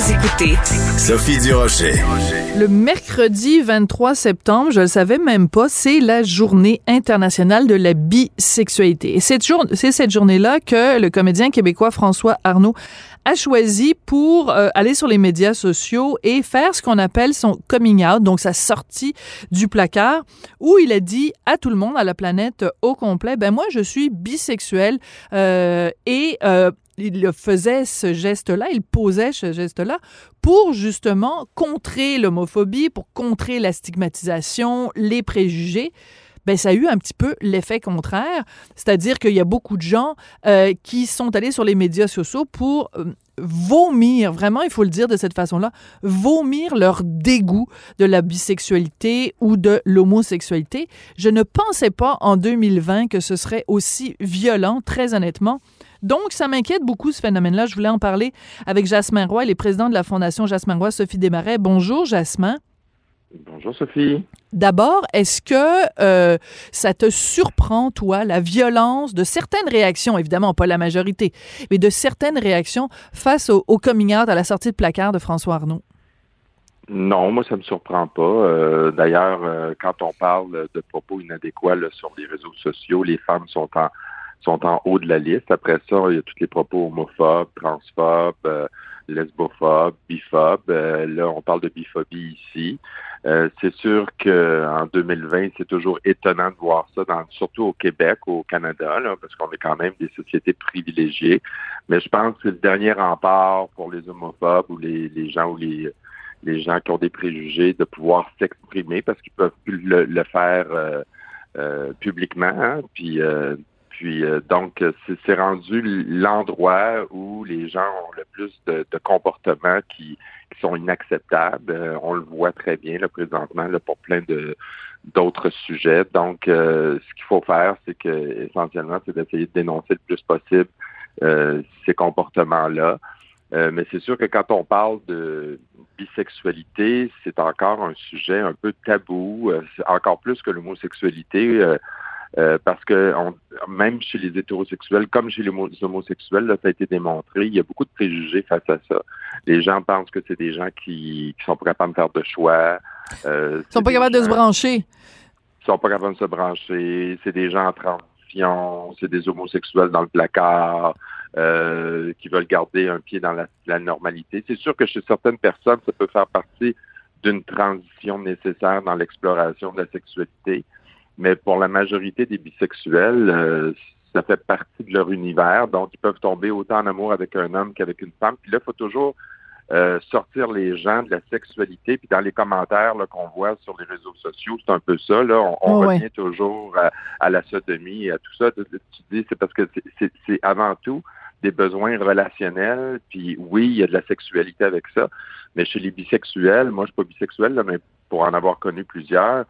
Vous écoutez Sophie Durocher. Le mercredi 23 septembre, je le savais même pas, c'est la journée internationale de la bisexualité. Et jour- c'est cette journée-là que le comédien québécois François Arnaud a choisi pour euh, aller sur les médias sociaux et faire ce qu'on appelle son coming out, donc sa sortie du placard, où il a dit à tout le monde, à la planète au complet, ben moi je suis bisexuel euh, et euh, il faisait ce geste-là, il posait ce geste-là pour justement contrer l'homophobie, pour contrer la stigmatisation, les préjugés. Ben, ça a eu un petit peu l'effet contraire, c'est-à-dire qu'il y a beaucoup de gens euh, qui sont allés sur les médias sociaux pour euh, vomir, vraiment, il faut le dire de cette façon-là, vomir leur dégoût de la bisexualité ou de l'homosexualité. Je ne pensais pas en 2020 que ce serait aussi violent, très honnêtement. Donc, ça m'inquiète beaucoup, ce phénomène-là. Je voulais en parler avec Jasmin Roy, les présidents de la Fondation Jasmin Roy, Sophie Desmarais. Bonjour, Jasmin. Bonjour, Sophie. D'abord, est-ce que euh, ça te surprend, toi, la violence de certaines réactions, évidemment pas la majorité, mais de certaines réactions face au, coming out à la sortie de placard de François Arnaud? Non, moi, ça me surprend pas. Euh, d'ailleurs, euh, quand on parle de propos inadéquats sur les réseaux sociaux, les femmes sont en sont en haut de la liste. Après ça, il y a tous les propos homophobes, transphobes, euh, lesbophobes, biphobes. Euh, là, on parle de biphobie ici. Euh, c'est sûr qu'en 2020, c'est toujours étonnant de voir ça, dans, surtout au Québec, au Canada, là, parce qu'on est quand même des sociétés privilégiées. Mais je pense que le dernier rempart pour les homophobes ou les, les gens ou les les gens qui ont des préjugés de pouvoir s'exprimer parce qu'ils peuvent plus le, faire euh, publiquement. Hein. Puis puis euh, donc, c'est rendu l'endroit où les gens ont le plus de, comportements qui, sont inacceptables. Euh, on le voit très bien là, présentement là, pour plein d'autres sujets. Donc, euh, ce qu'il faut faire, c'est que essentiellement, c'est d'essayer de dénoncer le plus possible ces comportements-là. mais c'est sûr que quand on parle de bisexualité, c'est encore un sujet un peu tabou, encore plus que l'homosexualité. Parce que même chez les hétérosexuels, comme chez les homosexuels, là, ça a été démontré, il y a beaucoup de préjugés face à ça. Les gens pensent que c'est des gens qui, qui sont pas capables de faire de choix. Euh, ils sont pas capables de se brancher. Ils sont pas capables de se brancher. C'est des gens en transition, c'est des homosexuels dans le placard. Euh, qui veulent garder un pied dans la, la normalité. C'est sûr que chez certaines personnes, ça peut faire partie d'une transition nécessaire dans l'exploration de la sexualité mais pour la majorité des bisexuels, euh, ça fait partie de leur univers, donc ils peuvent tomber autant en amour avec un homme qu'avec une femme. Puis là, il faut toujours euh, sortir les gens de la sexualité. Puis dans les commentaires qu'on voit sur les réseaux sociaux, c'est un peu ça. Là, on, oh, revient toujours à, la sodomie et à tout ça. Tu dis, c'est parce que c'est avant tout des besoins relationnels. Puis oui, il y a de la sexualité avec ça. Mais chez les bisexuels, moi je suis pas bisexuel, là, mais pour en avoir connu plusieurs,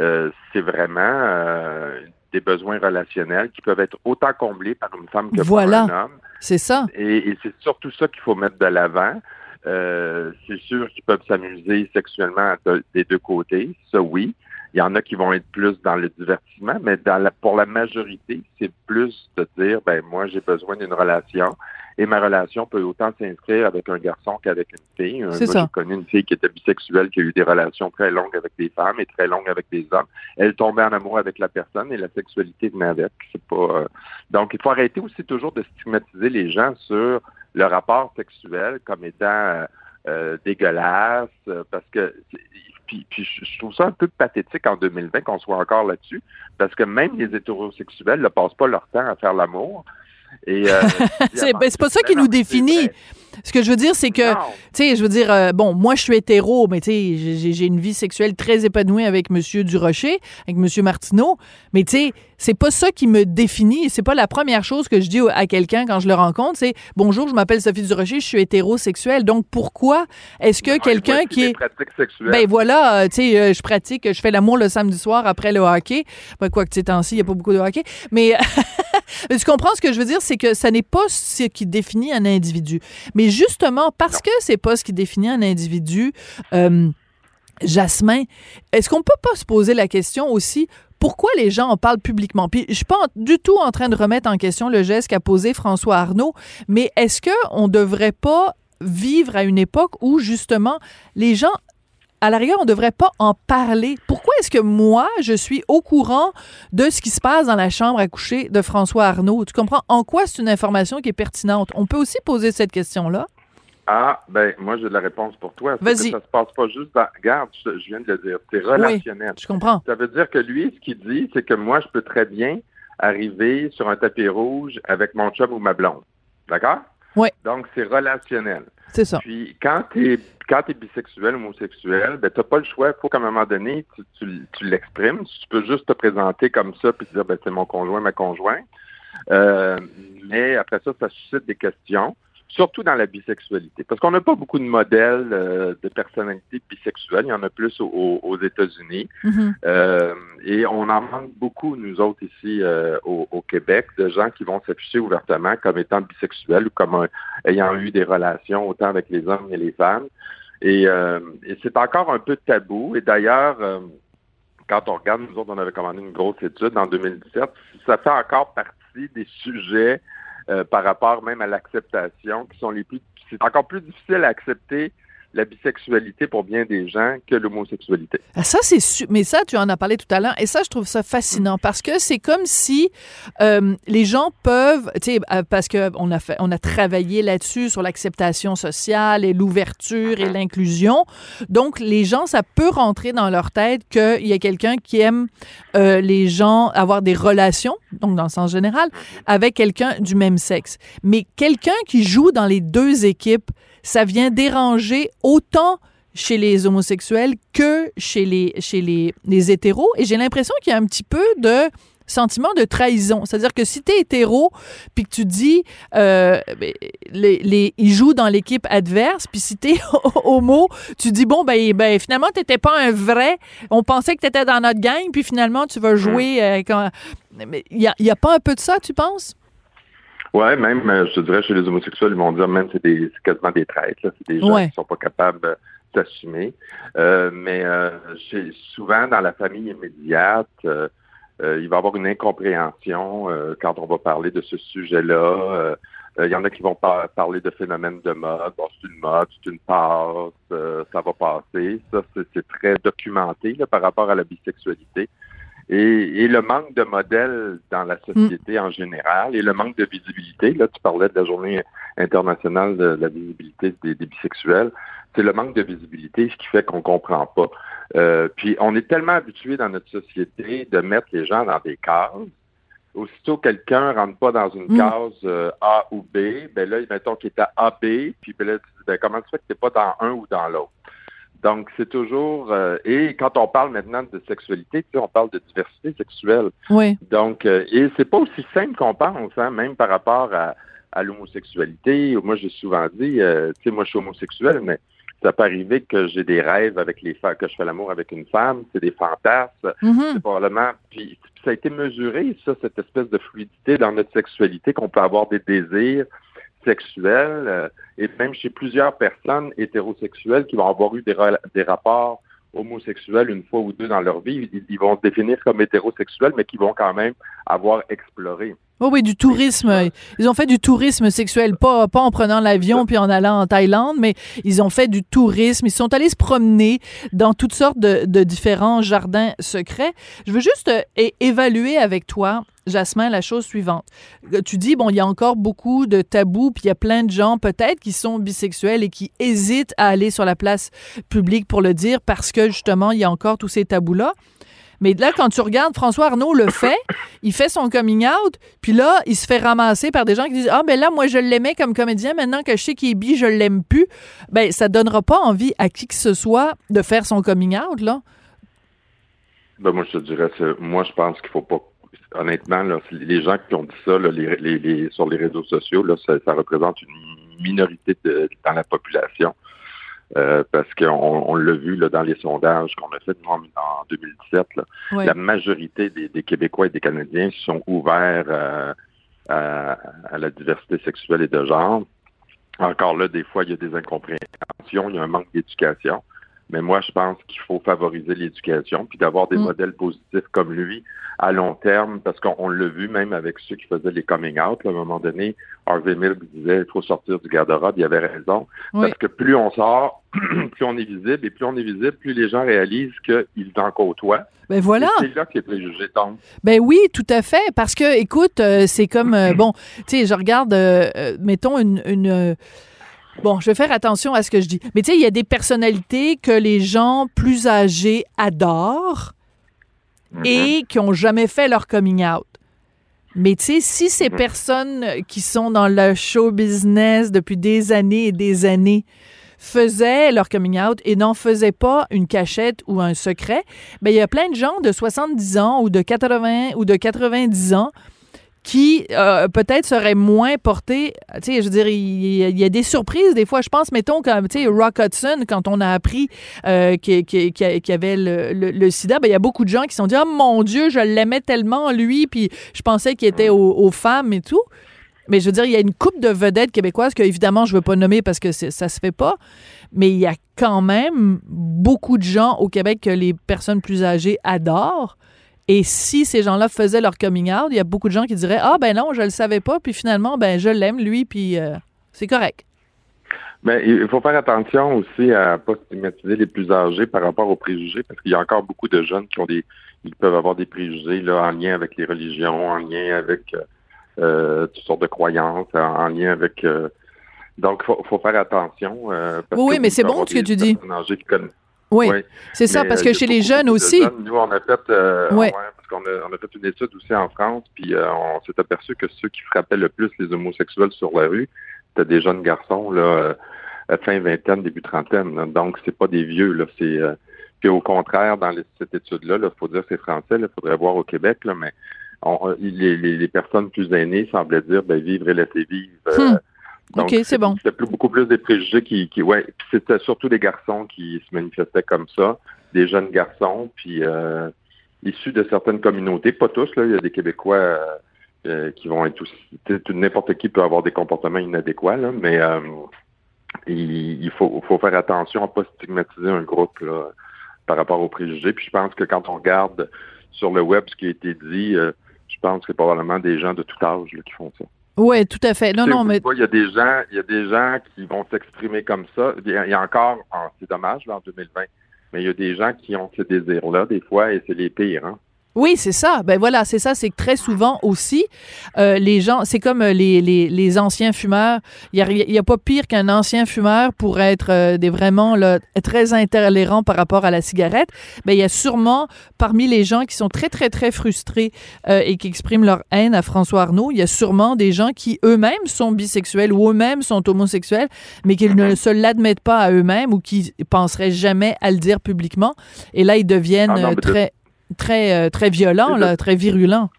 euh, c'est vraiment euh, des besoins relationnels qui peuvent être autant comblés par une femme que voilà. par un homme. C'est ça. Et, c'est surtout ça qu'il faut mettre de l'avant. Euh, c'est sûr qu'ils peuvent s'amuser sexuellement des deux côtés, ça oui. Il y en a qui vont être plus dans le divertissement, mais dans la, pour la majorité, c'est plus de dire, ben moi j'ai besoin d'une relation et ma relation peut autant s'inscrire avec un garçon qu'avec une fille. Euh, moi, j'ai connu une fille qui était bisexuelle, qui a eu des relations très longues avec des femmes et très longues avec des hommes. Elle tombait en amour avec la personne et la sexualité venait avec. C'est pas. Euh, Donc, il faut arrêter aussi toujours de stigmatiser les gens sur le rapport sexuel comme étant euh, dégueulasse, parce que puis, puis, je trouve ça un peu pathétique en 2020 qu'on soit encore là-dessus, parce que même les hétérosexuels ne passent pas leur temps à faire l'amour. Et euh, [LAUGHS] ben, c'est pas ça qui nous définit. Ce que je veux dire, c'est que, tu sais, je veux dire, euh, bon, moi, je suis hétéro, mais tu sais, j'ai une vie sexuelle très épanouie avec Monsieur Durocher, avec Monsieur Martineau, mais tu sais, c'est pas ça qui me définit. C'est pas la première chose que je dis à quelqu'un quand je le rencontre, c'est bonjour, je m'appelle Sophie Durocher, je suis hétérosexuelle. Donc pourquoi est-ce que quelqu'un qui est ben voilà, euh, tu sais, euh, je pratique, je fais l'amour le samedi soir après le hockey. Ben, quoi que tu temps-ci, il y a pas beaucoup de hockey, [LAUGHS] mais, tu comprends ce que je veux dire, c'est que ça n'est pas ce qui définit un individu. Mais justement, parce que c'est pas ce qui définit un individu, euh, Jasmin, est-ce qu'on peut pas se poser la question aussi pourquoi les gens en parlent publiquement? Puis je suis pas du tout en train de remettre en question le geste qu'a posé François Arnaud, mais est-ce qu'on ne devrait pas vivre à une époque où justement les gens à la rigueur, on ne devrait pas en parler? Pourquoi est-ce que moi, je suis au courant de ce qui se passe dans la chambre à coucher de François Arnaud? Tu comprends? En quoi c'est une information qui est pertinente? On peut aussi poser cette question-là. Ah, ben, moi, j'ai de la réponse pour toi. Vas-y. Ça se passe pas juste dans. Regarde, je, viens de le dire. C'est relationnel. Oui, je comprends. Ça veut dire que lui, ce qu'il dit, c'est que moi, je peux très bien arriver sur un tapis rouge avec mon chum ou ma blonde. D'accord? Oui. Donc, c'est relationnel. C'est ça. Puis, quand tu es, bisexuel, homosexuel, ben, tu n'as pas le choix. Il faut qu'à un moment donné, tu, tu, l'exprimes. Tu peux juste te présenter comme ça puis dire, ben, c'est mon conjoint, ma conjointe. Euh, mais après ça, ça suscite des questions surtout dans la bisexualité. Parce qu'on n'a pas beaucoup de modèles euh, de personnalités bisexuelles. Il y en a plus aux, aux États-Unis. Mhm. Euh, et on en manque beaucoup, nous autres, ici euh, au, au, Québec, de gens qui vont s'afficher ouvertement comme étant bisexuels ou comme ayant eu des relations autant avec les hommes et les femmes. Et, et c'est encore un peu tabou. Et d'ailleurs, quand on regarde, nous autres, on avait commandé une grosse étude en 2017, ça fait encore partie des sujets euh, par rapport même à l'acceptation qui sont les plus... C'est encore plus difficile à accepter la bisexualité pour bien des gens que l'homosexualité. Ah, ça, c'est mais ça, tu en as parlé tout à l'heure, et ça, je trouve ça fascinant parce que c'est comme si euh, les gens peuvent, tu sais, euh, parce que on a fait, on a travaillé là-dessus sur l'acceptation sociale et l'ouverture et l'inclusion. Donc, les gens, ça peut rentrer dans leur tête qu'il y a quelqu'un qui aime euh, les gens avoir des relations, donc dans le sens général, avec quelqu'un du même sexe. Mais quelqu'un qui joue dans les deux équipes, ça vient déranger autant chez les homosexuels que chez les, chez les, les hétéros. Et j'ai l'impression qu'il y a un petit peu de sentiment de trahison. C'est-à-dire que si tu es hétéro, puis que tu dis, euh, ben, les, les, ils jouent dans l'équipe adverse, puis si tu es [LAUGHS] homo, tu dis, bon, ben, ben finalement, tu n'étais pas un vrai. On pensait que tu étais dans notre gang, puis finalement, tu vas jouer. Euh, quand... Il n'y a, y a pas un peu de ça, tu penses? Ouais, même, euh, je dirais, chez les homosexuels, ils vont dire même c'est des c'est quasiment des traîtres. C'est des gens Ouais. qui sont pas capables d'assumer. Euh, mais euh, chez- souvent, dans la famille immédiate, euh, euh, il va y avoir une incompréhension euh, quand on va parler de ce sujet-là. Euh, euh, Il y en a qui vont par- parler de phénomènes de mode. Bon, c'est une mode, c'est une passe, euh, ça va passer. Ça, c'est c'est très documenté là, par rapport à la bisexualité. Et, et le manque de modèles dans la société en général et le manque de visibilité. Là, tu parlais de la journée internationale de la visibilité des, des bisexuels. C'est le manque de visibilité ce qui fait qu'on comprend pas. Euh, puis on est tellement habitué dans notre société de mettre les gens dans des cases. Aussitôt quelqu'un rentre pas dans une Mm. case euh, A ou B, ben là, mettons qu'il est à AB, puis ben là, tu dis, ben, comment tu fais que t'es pas dans un ou dans l'autre? Donc, c'est toujours... euh, et quand on parle maintenant de sexualité, tu sais, on parle de diversité sexuelle. Oui. Donc, euh, et c'est pas aussi simple qu'on pense, hein, même par rapport à, à l'homosexualité. Moi, j'ai souvent dit, euh, tu sais, moi, je suis homosexuel, mais ça peut arriver que j'ai des rêves avec les femmes, que je fais l'amour avec une femme, c'est des fantasmes. C'est probablement. Puis ça a été mesuré, ça, cette espèce de fluidité dans notre sexualité, qu'on peut avoir des désirs euh, et même chez plusieurs personnes hétérosexuelles qui vont avoir eu des rapports homosexuels une fois ou deux dans leur vie, ils, ils vont se définir comme hétérosexuels, mais qui vont quand même avoir exploré. Oui, oui, du tourisme. Ils ont fait du tourisme sexuel, pas, pas en prenant l'avion puis en allant en Thaïlande, mais ils ont fait du tourisme. Ils sont allés se promener dans toutes sortes de, de différents jardins secrets. Je veux juste euh, évaluer avec toi, Jasmin, la chose suivante. Euh, Tu dis, bon, il y a encore beaucoup de tabous, puis il y a plein de gens peut-être qui sont bisexuels et qui hésitent à aller sur la place publique pour le dire parce que justement, il y a encore tous ces tabous-là. Mais là, quand tu regardes, François Arnaud le fait, il fait son coming out, puis là, il se fait ramasser par des gens qui disent Ah, ben là, moi, je l'aimais comme comédien, maintenant que je sais qu'il est bi, je l'aime plus. Ben, ça donnera pas envie à qui que ce soit de faire son coming out, là. Ben, moi, je te dirais, moi, je pense qu'il faut pas. Honnêtement, les gens qui ont dit ça sur les réseaux sociaux, là, ça, représente une minorité dans la population. Euh, parce qu'on on l'a vu là, dans les sondages qu'on a fait nous, en, en 2017. Là, Ouais. La majorité des, des Québécois et des Canadiens sont ouverts euh, à, à la diversité sexuelle et de genre. Encore là, des fois, il y a des incompréhensions, il y a un manque d'éducation. Mais moi, je pense qu'il faut favoriser l'éducation, puis d'avoir des Mm. modèles positifs comme lui à long terme, parce qu'on on l'a vu même avec ceux qui faisaient les coming out. là, à un moment donné, Harvey Milk disait il faut sortir du garde-robe. Il avait raison. Oui. Parce que plus on sort, [CLEARS THROAT] plus on est visible, et plus on est visible, plus les gens réalisent qu'ils en côtoient. Ben voilà. C'est là que les préjugés tombent. Ben oui, tout à fait. Parce que, écoute, euh, c'est comme, euh, [CLEARS THROAT] bon, tu sais, je regarde, euh, mettons, une... une, Bon, je vais faire attention à ce que je dis. Mais tu sais, il y a des personnalités que les gens plus âgés adorent et qui ont jamais fait leur coming out. Mais tu sais, si ces Mhm. personnes qui sont dans le show business depuis des années et des années faisaient leur coming out et n'en faisaient pas une cachette ou un secret, ben il y a plein de gens de 70 ans ou de 80 ou de 90 ans qui euh, peut-être serait moins porté. Tu sais, je veux dire, il, y a des surprises des fois. Je pense, mettons, comme tu sais, Rock Hudson, quand on a appris euh, qu'il y avait le, sida, ben, il y a beaucoup de gens qui se sont dit, oh mon Dieu, je l'aimais tellement lui, puis je pensais qu'il était aux, femmes et tout. Mais je veux dire, il y a une coupe de vedettes québécoises que, évidemment, je ne veux pas nommer parce que ça se fait pas. Mais il y a quand même beaucoup de gens au Québec que les personnes plus âgées adorent. Et si ces gens-là faisaient leur coming out, il y a beaucoup de gens qui diraient Ah, ben non, je le savais pas, puis finalement, ben je l'aime, lui, puis euh, c'est correct. Mais il faut faire attention aussi à ne pas stigmatiser les plus âgés par rapport aux préjugés, parce qu'il y a encore beaucoup de jeunes qui ont des, ils peuvent avoir des préjugés là, en lien avec les religions, en lien avec euh, euh toutes sortes de croyances, en lien avec. Euh, donc, il faut, faire attention. oui, mais c'est bon ce que tu dis. Oui, c'est ça, parce que chez les jeunes aussi. nous, on a fait, euh, parce qu'on a, on a, fait une étude aussi en France, puis euh, on s'est aperçu que ceux qui frappaient le plus les homosexuels sur la rue, c'était des jeunes garçons, là, euh, fin vingtaine, début trentaine. Donc, c'est pas des vieux, là. C'est puis au contraire, dans cette étude-là, il faut dire que c'est français, il faudrait voir au Québec, là, mais les, les, personnes plus aînées semblaient dire ben, vivre et laisser vivre. Hmm. OK, c'est bon. C'était beaucoup plus des préjugés qui, qui ouais, c'était surtout des garçons qui se manifestaient comme ça, des jeunes garçons, puis euh, issus de certaines communautés, pas tous, là, il y a des Québécois euh, euh, qui vont être aussi, n'importe qui peut avoir des comportements inadéquats, là, mais il, faut, faut faire attention à pas stigmatiser un groupe là, par rapport aux préjugés. Puis je pense que quand on regarde sur le web ce qui a été dit, je pense que c'est probablement des gens de tout âge là, qui font ça. Oui, tout à fait. Non, non, mais. Il y a des gens, il y a des gens qui vont s'exprimer comme ça. Il y a, encore, c'est dommage, là, en 2020, mais il y a des gens qui ont ce désir-là, des fois, et c'est les pires, hein. Oui, c'est ça. Ben voilà, c'est ça. C'est que très souvent aussi, euh, les gens, c'est comme euh, les, les, les, anciens fumeurs. Il n'y a, y a, pas pire qu'un ancien fumeur pour être euh, des vraiment là, très intolérant par rapport à la cigarette. Ben il y a sûrement parmi les gens qui sont très très très frustrés et qui expriment leur haine à François Arnaud, il y a sûrement des gens qui eux-mêmes sont bisexuels ou eux-mêmes sont homosexuels, mais qu'ils ne se l'admettent pas à eux-mêmes ou qui penseraient jamais à le dire publiquement. Et là, ils deviennent ah très très, euh, très violent, là, très virulent.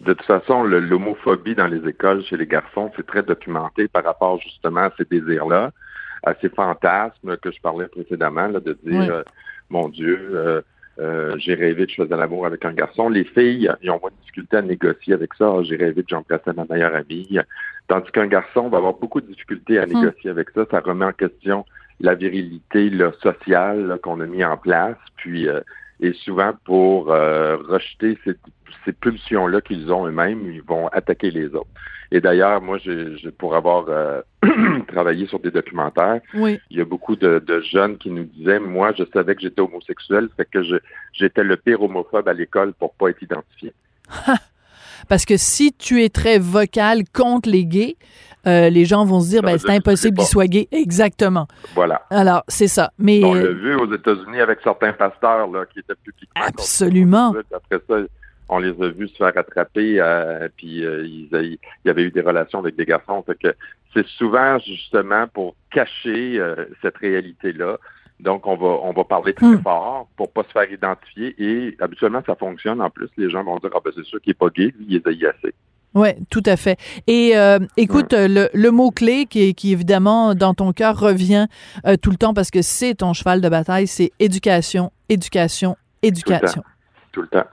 De toute façon, l'homophobie dans les écoles chez les garçons, c'est très documenté par rapport justement à ces désirs-là, à ces fantasmes que je parlais précédemment, là, de dire, euh, mon Dieu, euh, j'ai rêvé que je faisais l'amour avec un garçon. Les filles, ils ont moins de difficulté à négocier avec ça. j'ai rêvé que j'embrassais ma meilleure amie. Tandis qu'un garçon va avoir beaucoup de difficultés à hum. négocier avec ça. Ça remet en question la virilité sociale qu'on a mis en place. Puis et souvent, pour euh, rejeter ces, ces pulsions-là qu'ils ont eux-mêmes, ils vont attaquer les autres. Et d'ailleurs, moi, je, pour avoir euh, [CLEARS THROAT] travaillé sur des documentaires, il y a beaucoup de, jeunes qui nous disaient, moi, je savais que j'étais homosexuel, fait que j'étais le pire homophobe à l'école pour pas être identifié. [LAUGHS] Parce que si tu es très vocal contre les gays, euh, les gens vont se dire, ben, c'est impossible qu'il soit gay. Exactement. Voilà. Alors, c'est ça. Mais, on l'a vu aux États-Unis avec certains pasteurs là, qui étaient publiquement. Absolument. Après ça, on les a vus se faire attraper, euh, puis euh, il y avait eu des relations avec des garçons. Fait que c'est souvent justement pour cacher cette réalité-là. Donc, on va, on va parler très hmm. fort pour pas se faire identifier. Et habituellement, ça fonctionne. En plus, les gens vont dire, ah ben c'est sûr qu'il est pas gay, lui, il est assez. Oui, tout à fait. Et euh, écoute, le, le mot-clé qui, qui, évidemment, dans ton cœur, revient euh, tout le temps parce que c'est ton cheval de bataille, c'est éducation, éducation, éducation. Tout le temps.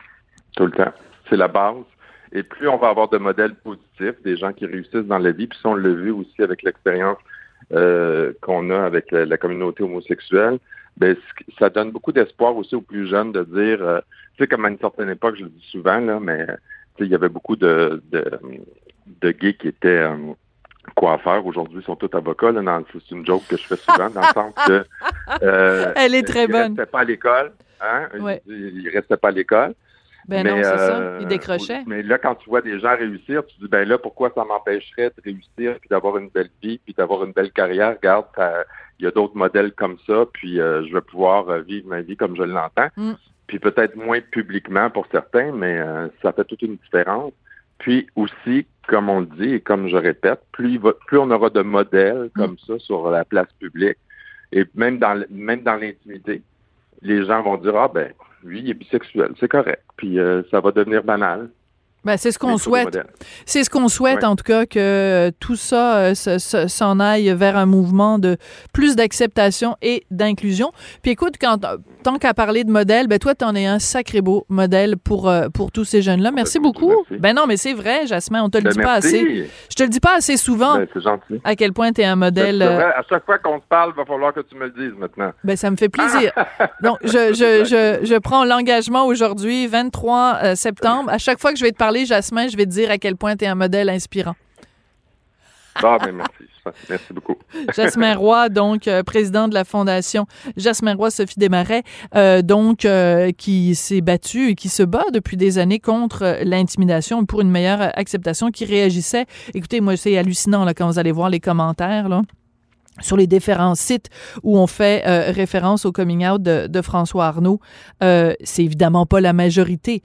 Tout le temps. C'est la base. Et plus on va avoir de modèles positifs, des gens qui réussissent dans la vie, puis on l'a vu aussi avec l'expérience euh, qu'on a avec la, communauté homosexuelle, ben, ça donne beaucoup d'espoir aussi aux plus jeunes de dire, euh, tu sais, comme à une certaine époque, je le dis souvent, là, mais il y avait beaucoup de, de, gays qui étaient euh, coiffeurs. Aujourd'hui, ils sont tous avocats. c'est une joke que je fais souvent, dans le sens que... Euh, [LAUGHS] Elle est très bonne. Ils restaient pas à l'école. Hein? Ils, restaient pas à l'école. Ben non, c'est ça. Ils euh, décrochaient. Mais là, quand tu vois des gens réussir, tu dis, ben là, pourquoi ça m'empêcherait de réussir, puis d'avoir une belle vie, puis d'avoir une belle carrière? Regarde, il y a d'autres modèles comme ça, puis je vais pouvoir vivre ma vie comme je l'entends. Mm puis peut-être moins publiquement pour certains, mais euh, ça fait toute une différence. Puis aussi, comme on le dit et comme je répète, plus, plus on aura de modèles comme mm. ça sur la place publique, et même dans même dans l'intimité, les gens vont dire ah ben lui il est bisexuel, c'est correct. Puis euh, ça va devenir banal. Ben, c'est ce qu'on souhaite. C'est ce qu'on souhaite, Ouais. en tout cas, que tout ça euh, se- se- s'en aille vers un mouvement de plus d'acceptation et d'inclusion. Puis écoute, quand, euh, tant qu'à parler de modèle, ben toi, t'en es un sacré beau modèle pour, euh, pour tous ces jeunes-là. Merci Ben, beaucoup. merci. Ben non, mais c'est vrai, Jasmin, on te le Ben, dit pas assez. Je te le dis pas assez souvent Ben, gentil. à quel point tu es un modèle. Ben, vrai, à chaque fois qu'on se parle, il va falloir que tu me le dises maintenant. Ben, ça me fait plaisir. Donc, je, [LAUGHS] je, je, je prends l'engagement aujourd'hui, 23 euh, septembre. À chaque fois que je vais te parler, Jasmin, je vais te dire à quel point tu es un modèle inspirant. Ah, ben merci. Merci beaucoup. [LAUGHS] Jasmin Roy, donc euh, président de la Fondation Jasmin Roy Sophie Desmarais, euh, donc euh, qui s'est battu et qui se bat depuis des années contre euh, l'intimidation pour une meilleure acceptation, qui réagissait. Écoutez, moi, c'est hallucinant là, quand vous allez voir les commentaires. Là sur les différents sites où on fait référence au coming out de, de François Arnaud, euh, c'est évidemment pas la majorité.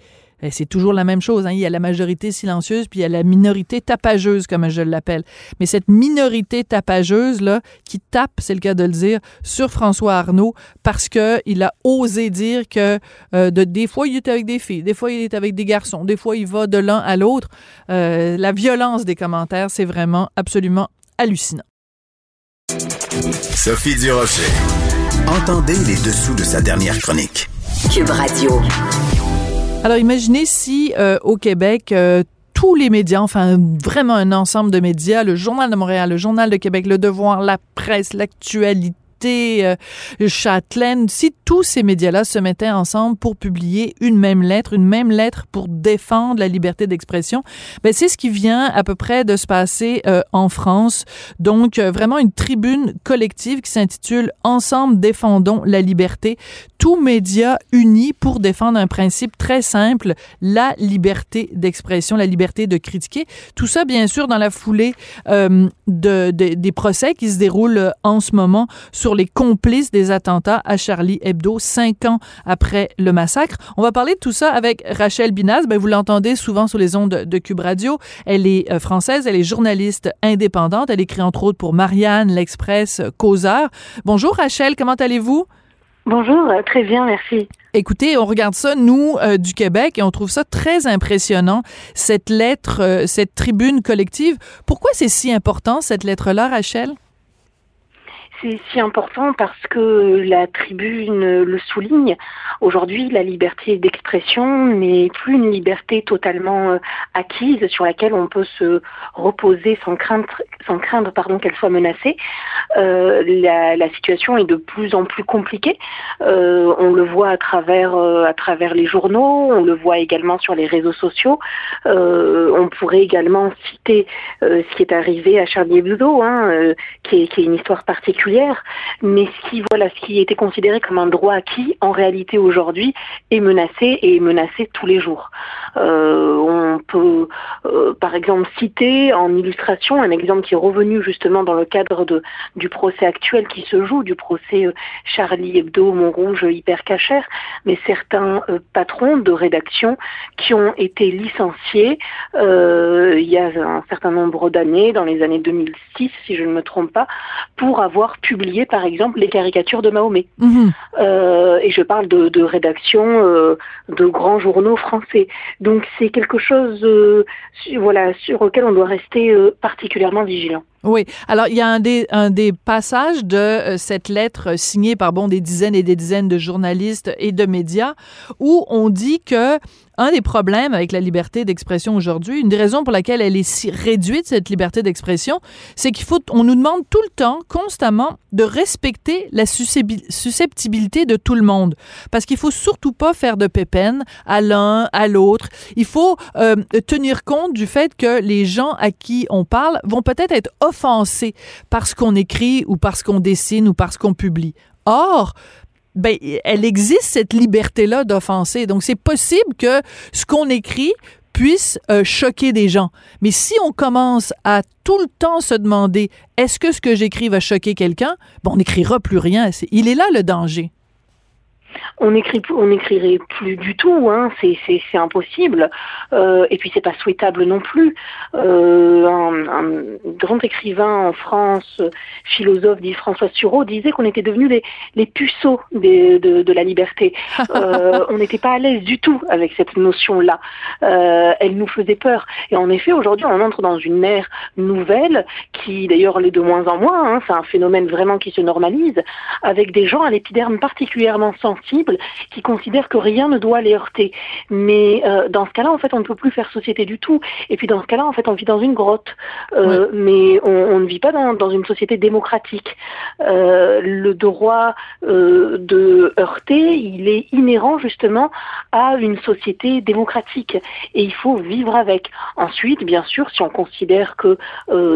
C'est toujours la même chose. Hein. Il y a la majorité silencieuse, puis il y a la minorité tapageuse, comme je l'appelle. Mais cette minorité tapageuse, là, qui tape, c'est le cas de le dire, sur François Arnaud, parce que il a osé dire que euh, de, des fois, il est avec des filles, des fois, il est avec des garçons, des fois, il va de l'un à l'autre. Euh, la violence des commentaires, c'est vraiment absolument hallucinant. Sophie Durocher. Entendez les dessous de sa dernière chronique. Cube Radio. Alors, imaginez si euh, au Québec, euh, tous les médias, enfin vraiment un ensemble de médias, le Journal de Montréal, le Journal de Québec, le Devoir, la presse, l'actualité, euh, Châtelaine, si tous ces médias-là se mettaient ensemble pour publier une même lettre, une même lettre pour défendre la liberté d'expression, ben c'est ce qui vient à peu près de se passer euh, en France. Donc euh, vraiment une tribune collective qui s'intitule Ensemble défendons la liberté. Tous médias unis pour défendre un principe très simple, la liberté d'expression, la liberté de critiquer. Tout ça, bien sûr, dans la foulée euh, de, de- des procès qui se déroulent en ce moment sur les complices des attentats à Charlie Hebdo, cinq ans après le massacre. On va parler de tout ça avec Rachel Binaz. Ben, vous l'entendez souvent sur les ondes de, Cube Radio. Elle est euh, française, elle est journaliste indépendante. Elle écrit entre autres pour Marianne, l'Express, euh, Causeur. Bonjour Rachel, comment allez-vous? Bonjour, euh, très bien, merci. Écoutez, on regarde ça, nous, euh, du Québec, et on trouve ça très impressionnant, cette lettre, euh, cette tribune collective. Pourquoi c'est si important, cette lettre-là, Rachel? C'est si important parce que la tribune le souligne. Aujourd'hui, la liberté d'expression n'est plus une liberté totalement euh, acquise sur laquelle on peut se reposer sans craindre, sans craindre pardon, qu'elle soit menacée. Euh, la, situation est de plus en plus compliquée. Euh, on le voit à travers, à travers les journaux, on le voit également sur les réseaux sociaux. On pourrait également citer ce qui est arrivé à Charlie Hebdo, hein, qui est une histoire particulière, mais ce qui, était considéré comme un droit acquis, en réalité aujourd'hui, est menacé et est menacé tous les jours. Euh, on peut, euh, par exemple, citer en illustration un exemple qui est revenu justement dans le cadre du procès actuel qui se joue, du procès euh, Charlie Hebdo, Montrouge, Hypercacher, mais certains patrons de rédaction qui ont été licenciés il y a un certain nombre d'années, dans les années 2006 si je ne me trompe pas, pour avoir publié par exemple les caricatures de Mahomet. Mhm. Euh, et je parle de, de rédaction euh, de grands journaux français. Donc c'est quelque chose euh, voilà, sur lequel on doit rester euh, particulièrement vigilant. Oui. Alors, il y a un des, passages de euh, cette lettre euh, signée par bon des dizaines et des dizaines de journalistes et de médias où on dit que un des problèmes avec la liberté d'expression aujourd'hui, une des raisons pour laquelle elle est si réduite, cette liberté d'expression, c'est qu'il faut, on nous demande tout le temps, constamment, de respecter la susceptibilité de tout le monde. Parce qu'il faut surtout pas faire de pépène à l'un, à l'autre. Il faut euh, tenir compte du fait que les gens à qui on parle vont peut-être être offensés par ce qu'on écrit ou par ce qu'on dessine ou par ce qu'on publie. Or, ben, elle existe cette liberté-là d'offenser. Donc, c'est possible que ce qu'on écrit puisse euh, choquer des gens. Mais si on commence à tout le temps se demander est-ce que ce que j'écris va choquer quelqu'un, ben, on n'écrira plus rien. Il est là le danger. On écrit, on n'écrirait plus du tout, hein, c'est, impossible. Euh, et puis c'est pas souhaitable non plus. Euh, un, un, grand écrivain en France, philosophe, dit François Sureau, disait qu'on était devenus les, les puceaux des, de, de, la liberté. [LAUGHS] Euh, on n'était pas à l'aise du tout avec cette notion-là. Elle nous faisait peur. Et en effet, aujourd'hui, on entre dans une ère nouvelle qui, d'ailleurs, l'est de moins en moins. Hein, c'est un phénomène vraiment qui se normalise, avec des gens à l'épiderme particulièrement sensible qui considèrent que rien ne doit les heurter. Mais euh, dans ce cas-là, en fait, on ne peut plus faire société du tout. Et puis dans ce cas-là, en fait, on vit dans une grotte. Euh, oui. Mais on, on, ne vit pas dans, dans une société démocratique. Euh, le droit de heurter, il est inhérent justement à une société démocratique. Et il faut vivre avec. Ensuite, bien sûr, si on considère que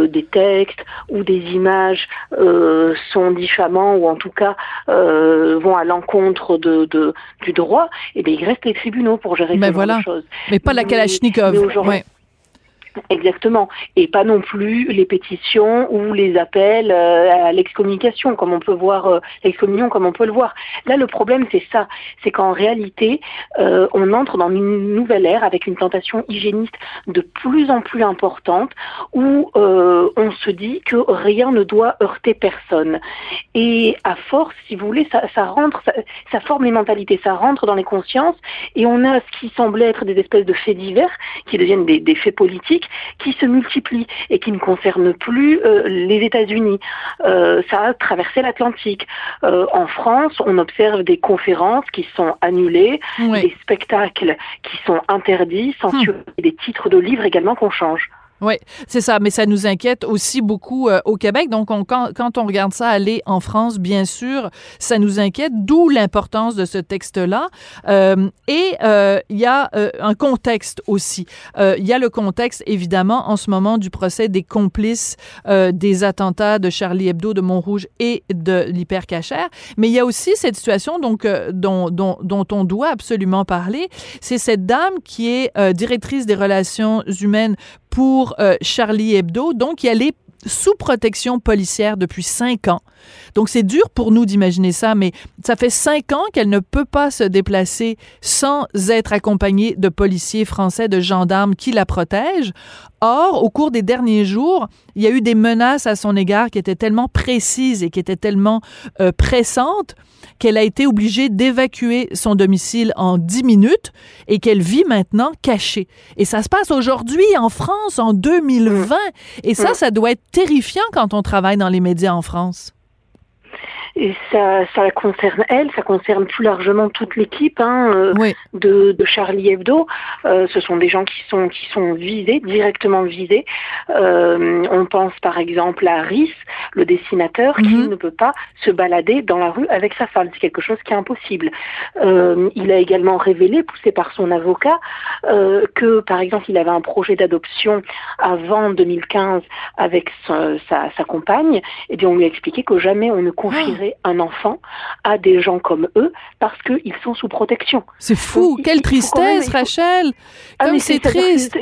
des textes ou des images sont diffamants ou en tout cas vont à l'encontre de, de, du droit, et eh bien, il reste les tribunaux pour gérer mais ce voilà. genre de choses. Mais pas la Kalachnikov. Mais, mais Exactement. Et pas non plus les pétitions ou les appels euh, à l'excommunication, comme on peut voir, euh, l'excommunion, comme on peut le voir. Là, le problème, c'est ça. C'est qu'en réalité, euh, on entre dans une nouvelle ère avec une tentation hygiéniste de plus en plus importante où euh, on se dit que rien ne doit heurter personne. Et à force, si vous voulez, ça, ça rentre, ça, ça forme les mentalités, ça rentre dans les consciences et on a ce qui semblait être des espèces de faits divers qui deviennent des, des faits politiques qui se multiplient et qui ne concernent plus euh, les États-Unis. Euh, ça a traversé l'Atlantique. Euh, en France, on observe des conférences qui sont annulées, oui. des spectacles qui sont interdits, censurés, hum. des titres de livres également qu'on change. Oui, c'est ça, mais ça nous inquiète aussi beaucoup euh, au Québec. Donc, on, quand, on regarde ça aller en France, bien sûr, ça nous inquiète, d'où l'importance de ce texte-là. Euh, et euh, il y a un contexte aussi. Il y a le contexte, évidemment, en ce moment du procès des complices des attentats de Charlie Hebdo, de Montrouge et de l'hypercachère. Mais il y a aussi cette situation donc, dont on doit absolument parler. C'est cette dame qui est directrice des relations humaines pour euh, Charlie Hebdo, donc elle est sous protection policière depuis cinq ans. Donc c'est dur pour nous d'imaginer ça, mais ça fait cinq ans qu'elle ne peut pas se déplacer sans être accompagnée de policiers français, de gendarmes qui la protègent. Or, au cours des derniers jours, il y a eu des menaces à son égard qui étaient tellement précises et qui étaient tellement euh, pressantes qu'elle a été obligée d'évacuer son domicile en 10 minutes et qu'elle vit maintenant cachée. Et ça se passe aujourd'hui en France, en 2020. Et ça, ça doit être terrifiant quand on travaille dans les médias en France. Et ça, ça concerne elle, ça concerne plus largement toute l'équipe hein, euh, oui. de, de, Charlie Hebdo. Euh, ce sont des gens qui sont qui sont visés, directement visés. Euh, on pense par exemple à Rhys, le dessinateur, mm -hmm. qui ne peut pas se balader dans la rue avec sa femme. C'est quelque chose qui est impossible. Euh, il a également révélé, poussé par son avocat, euh, que par exemple il avait un projet d'adoption avant 2015 avec sa, sa, sa compagne. Et bien on lui a expliqué que jamais on ne confierait un enfant à des gens comme eux parce qu'ils sont sous protection. C'est fou, Donc, quelle tristesse, même, Rachel. Comme ah, c'est triste.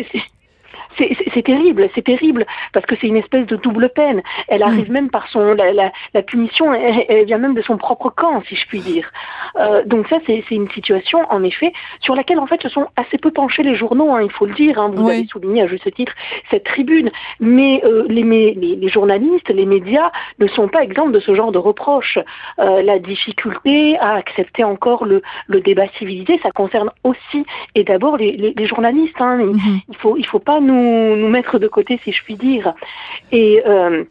C'est terrible, c'est terrible, parce que c'est une espèce de double peine. Elle arrive mmh. même par son la, la, la punition, elle, elle, vient même de son propre camp, si je puis dire. Euh, donc ça, c'est une situation, en effet, sur laquelle en fait se sont assez peu penchés les journaux. Hein, il faut le dire. Hein, vous oui. avez souligné à juste titre cette tribune, mais euh, les, les, les, journalistes, les médias ne sont pas exempts de ce genre de reproches. Euh, la difficulté à accepter encore le, le, débat civilisé, ça concerne aussi et d'abord les, les, journalistes. Hein. Mmh. Il faut il faut pas nous nous, mettre de côté, si je puis dire. Et euh,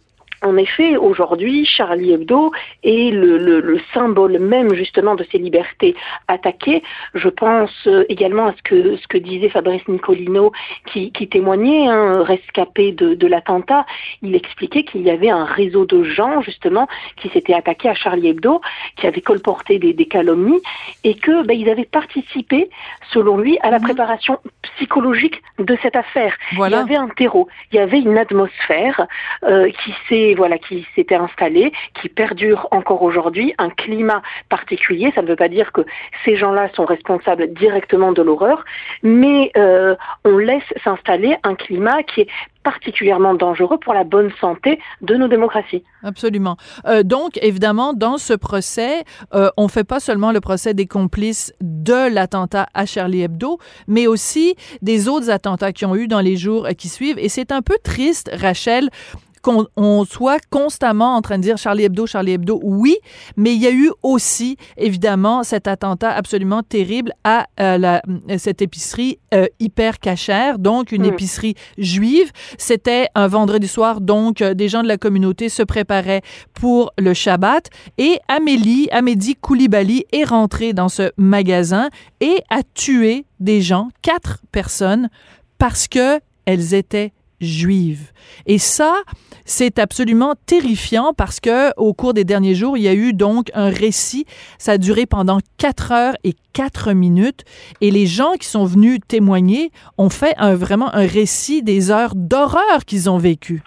en effet, aujourd'hui, Charlie Hebdo est le, le, le, symbole même justement de ces libertés attaquées. Je pense également à ce que, ce que disait Fabrice Nicolino, qui, qui témoignait, hein, rescapé de, de l'attentat. Il expliquait qu'il y avait un réseau de gens justement qui s'étaient attaqués à Charlie Hebdo, qui avaient colporté des, des calomnies, et que ben, ils avaient participé, selon lui, à la mmh. préparation psychologique de cette affaire. Voilà. Il y avait un terreau, il y avait une atmosphère euh, qui s'est voilà qui s'était installé, qui perdure encore aujourd'hui, un climat particulier. Ça ne veut pas dire que ces gens-là sont responsables directement de l'horreur, mais euh, on laisse s'installer un climat qui est particulièrement dangereux pour la bonne santé de nos démocraties. Absolument. Euh, donc, évidemment, dans ce procès, euh, on fait pas seulement le procès des complices de l'attentat à Charlie Hebdo, mais aussi des autres attentats qui ont eu dans les jours qui suivent. Et c'est un peu triste, Rachel, qu'on soit constamment en train de dire Charlie Hebdo, Charlie Hebdo, oui, mais il y a eu aussi, évidemment, cet attentat absolument terrible à euh, la, cette épicerie euh, hyper cachère, donc une mm. épicerie juive. C'était un vendredi soir, donc euh, des gens de la communauté se préparaient pour le Shabbat et Amélie, Amélie Koulibaly est rentrée dans ce magasin et a tué des gens, quatre personnes, parce que elles étaient Et ça, c'est absolument terrifiant parce que au cours des derniers jours, il y a eu donc un récit. Ça a duré pendant quatre heures et quatre minutes. Et les gens qui sont venus témoigner ont fait vraiment un récit des heures d'horreur qu'ils ont vécues.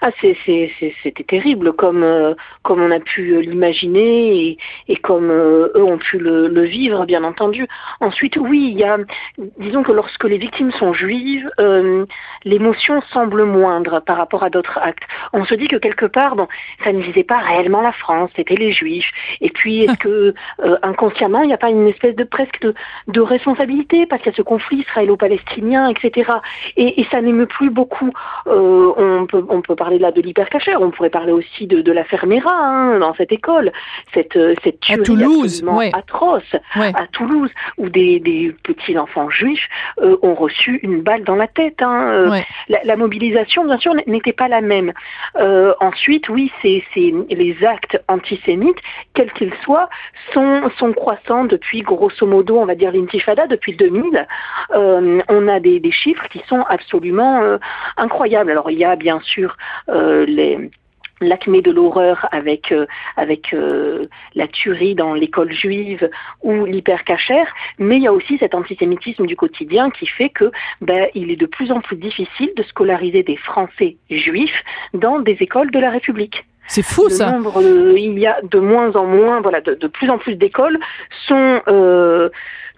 Ah, c'était terrible, comme euh, comme on a pu l'imaginer et, et, comme euh, eux ont pu le, le, vivre, bien entendu. Ensuite, oui, il y a, disons que lorsque les victimes sont juives, euh, l'émotion semble moindre par rapport à d'autres actes. On se dit que quelque part, bon, ça ne visait pas réellement la France, c'était les Juifs. Et puis, est-ce [LAUGHS] que inconsciemment, il n'y a pas une espèce de presque de, de responsabilité parce qu'il y a ce conflit israélo-palestinien, etc. Et, et ça n'émeut plus beaucoup. on peut on peut parler là de l'hypercachère, on pourrait parler aussi de, de la Fermera hein, dans cette école, cette, euh, cette tuerie Toulouse, atroce à Toulouse, où des, des petits enfants juifs euh, ont reçu une balle dans la tête. Hein. Euh, la, mobilisation, bien sûr, n'était pas la même. ensuite, oui, c'est les actes antisémites, quels qu'ils soient, sont, sont croissants depuis, grosso modo, on va dire l'intifada, depuis 2000. on a des, des, chiffres qui sont absolument incroyables. Alors, il y a bien sûr les l'acmé de l'horreur avec euh, avec euh, la tuerie dans l'école juive ou l'hypercachère, mais il y a aussi cet antisémitisme du quotidien qui fait que ben, il est de plus en plus difficile de scolariser des Français juifs dans des écoles de la République. C'est fou ça. il y a de moins en moins, voilà, de, de plus en plus d'écoles sont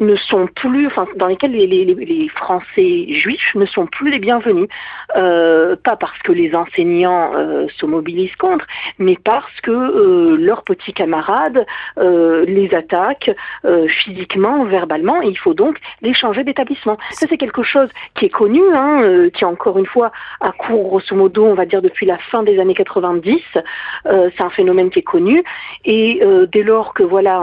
ne sont plus, enfin, dans lesquels les, les, les, Français juifs ne sont plus les bienvenus. Euh, pas parce que les enseignants euh, se mobilisent contre, mais parce que euh, leurs petits camarades euh, les attaquent euh, physiquement, verbalement, et il faut donc les changer d'établissement. Ça, c'est quelque chose qui est connu, hein, euh, qui encore une fois a cours grosso modo, on va dire depuis la fin des années 90. C'est un phénomène qui est connu, et dès lors que voilà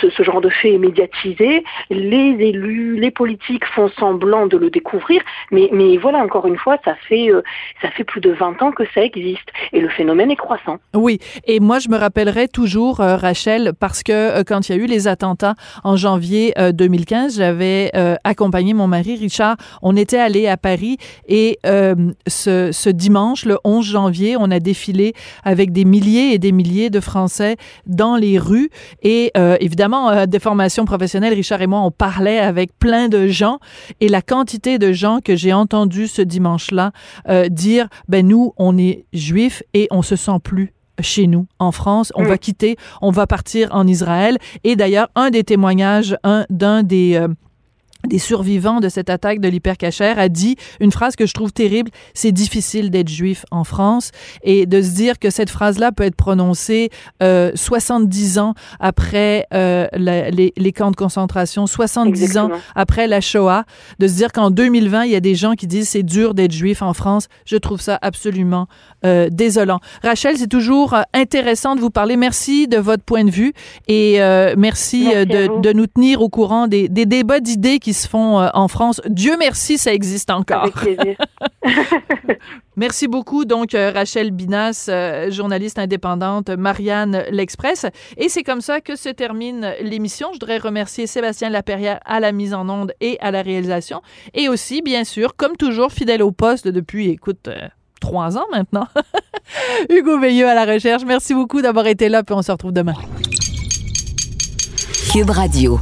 ce, genre de fait est médiatisé, les élus, les politiques font semblant de le découvrir, mais, voilà, encore une fois, ça fait, euh, ça fait plus de 20 ans que ça existe. Et le phénomène est croissant. Oui, et moi, je me rappellerai toujours, euh, Rachel, parce que euh, quand il y a eu les attentats en janvier 2015, j'avais accompagné mon mari, Richard, on était allé à Paris et ce dimanche, le 11 janvier, on a défilé avec des milliers et des milliers de Français dans les rues et évidemment, des formations professionnelles, Richard et moi, on parlait avec plein de gens et la quantité de gens que j'ai entendu ce dimanche-là euh, dire, ben nous, on est juifs et on se sent plus chez nous en France, on mm. va quitter, on va partir en Israël. Et d'ailleurs, un des témoignages, un d'un des euh, des survivants de cette attaque de l'hypercachère a dit une phrase que je trouve terrible, c'est difficile d'être juif en France. Et de se dire que cette phrase-là peut être prononcée euh, 70 ans après euh, les, les, camps de concentration, 70 ans après la Shoah, de se dire qu'en 2020, il y a des gens qui disent c'est dur d'être juif en France, je trouve ça absolument euh, désolant. Rachel, c'est toujours euh, intéressant de vous parler. Merci de votre point de vue et euh, merci, euh, de, de, nous tenir au courant des, des débats d'idées qui qui se font euh, en France. Dieu merci, ça existe encore. Avec plaisir. [LAUGHS] merci beaucoup, donc, euh, Rachel Binas, euh, journaliste indépendante, Marianne L'Express. Et c'est comme ça que se termine l'émission. Je voudrais remercier Sébastien Laperrière à la mise en onde et à la réalisation. Et aussi, bien sûr, comme toujours, fidèle au poste depuis, écoute, trois ans maintenant. [LAUGHS] Hugo Veilleux à la recherche. Merci beaucoup d'avoir été là, puis on se retrouve demain. Cube Radio.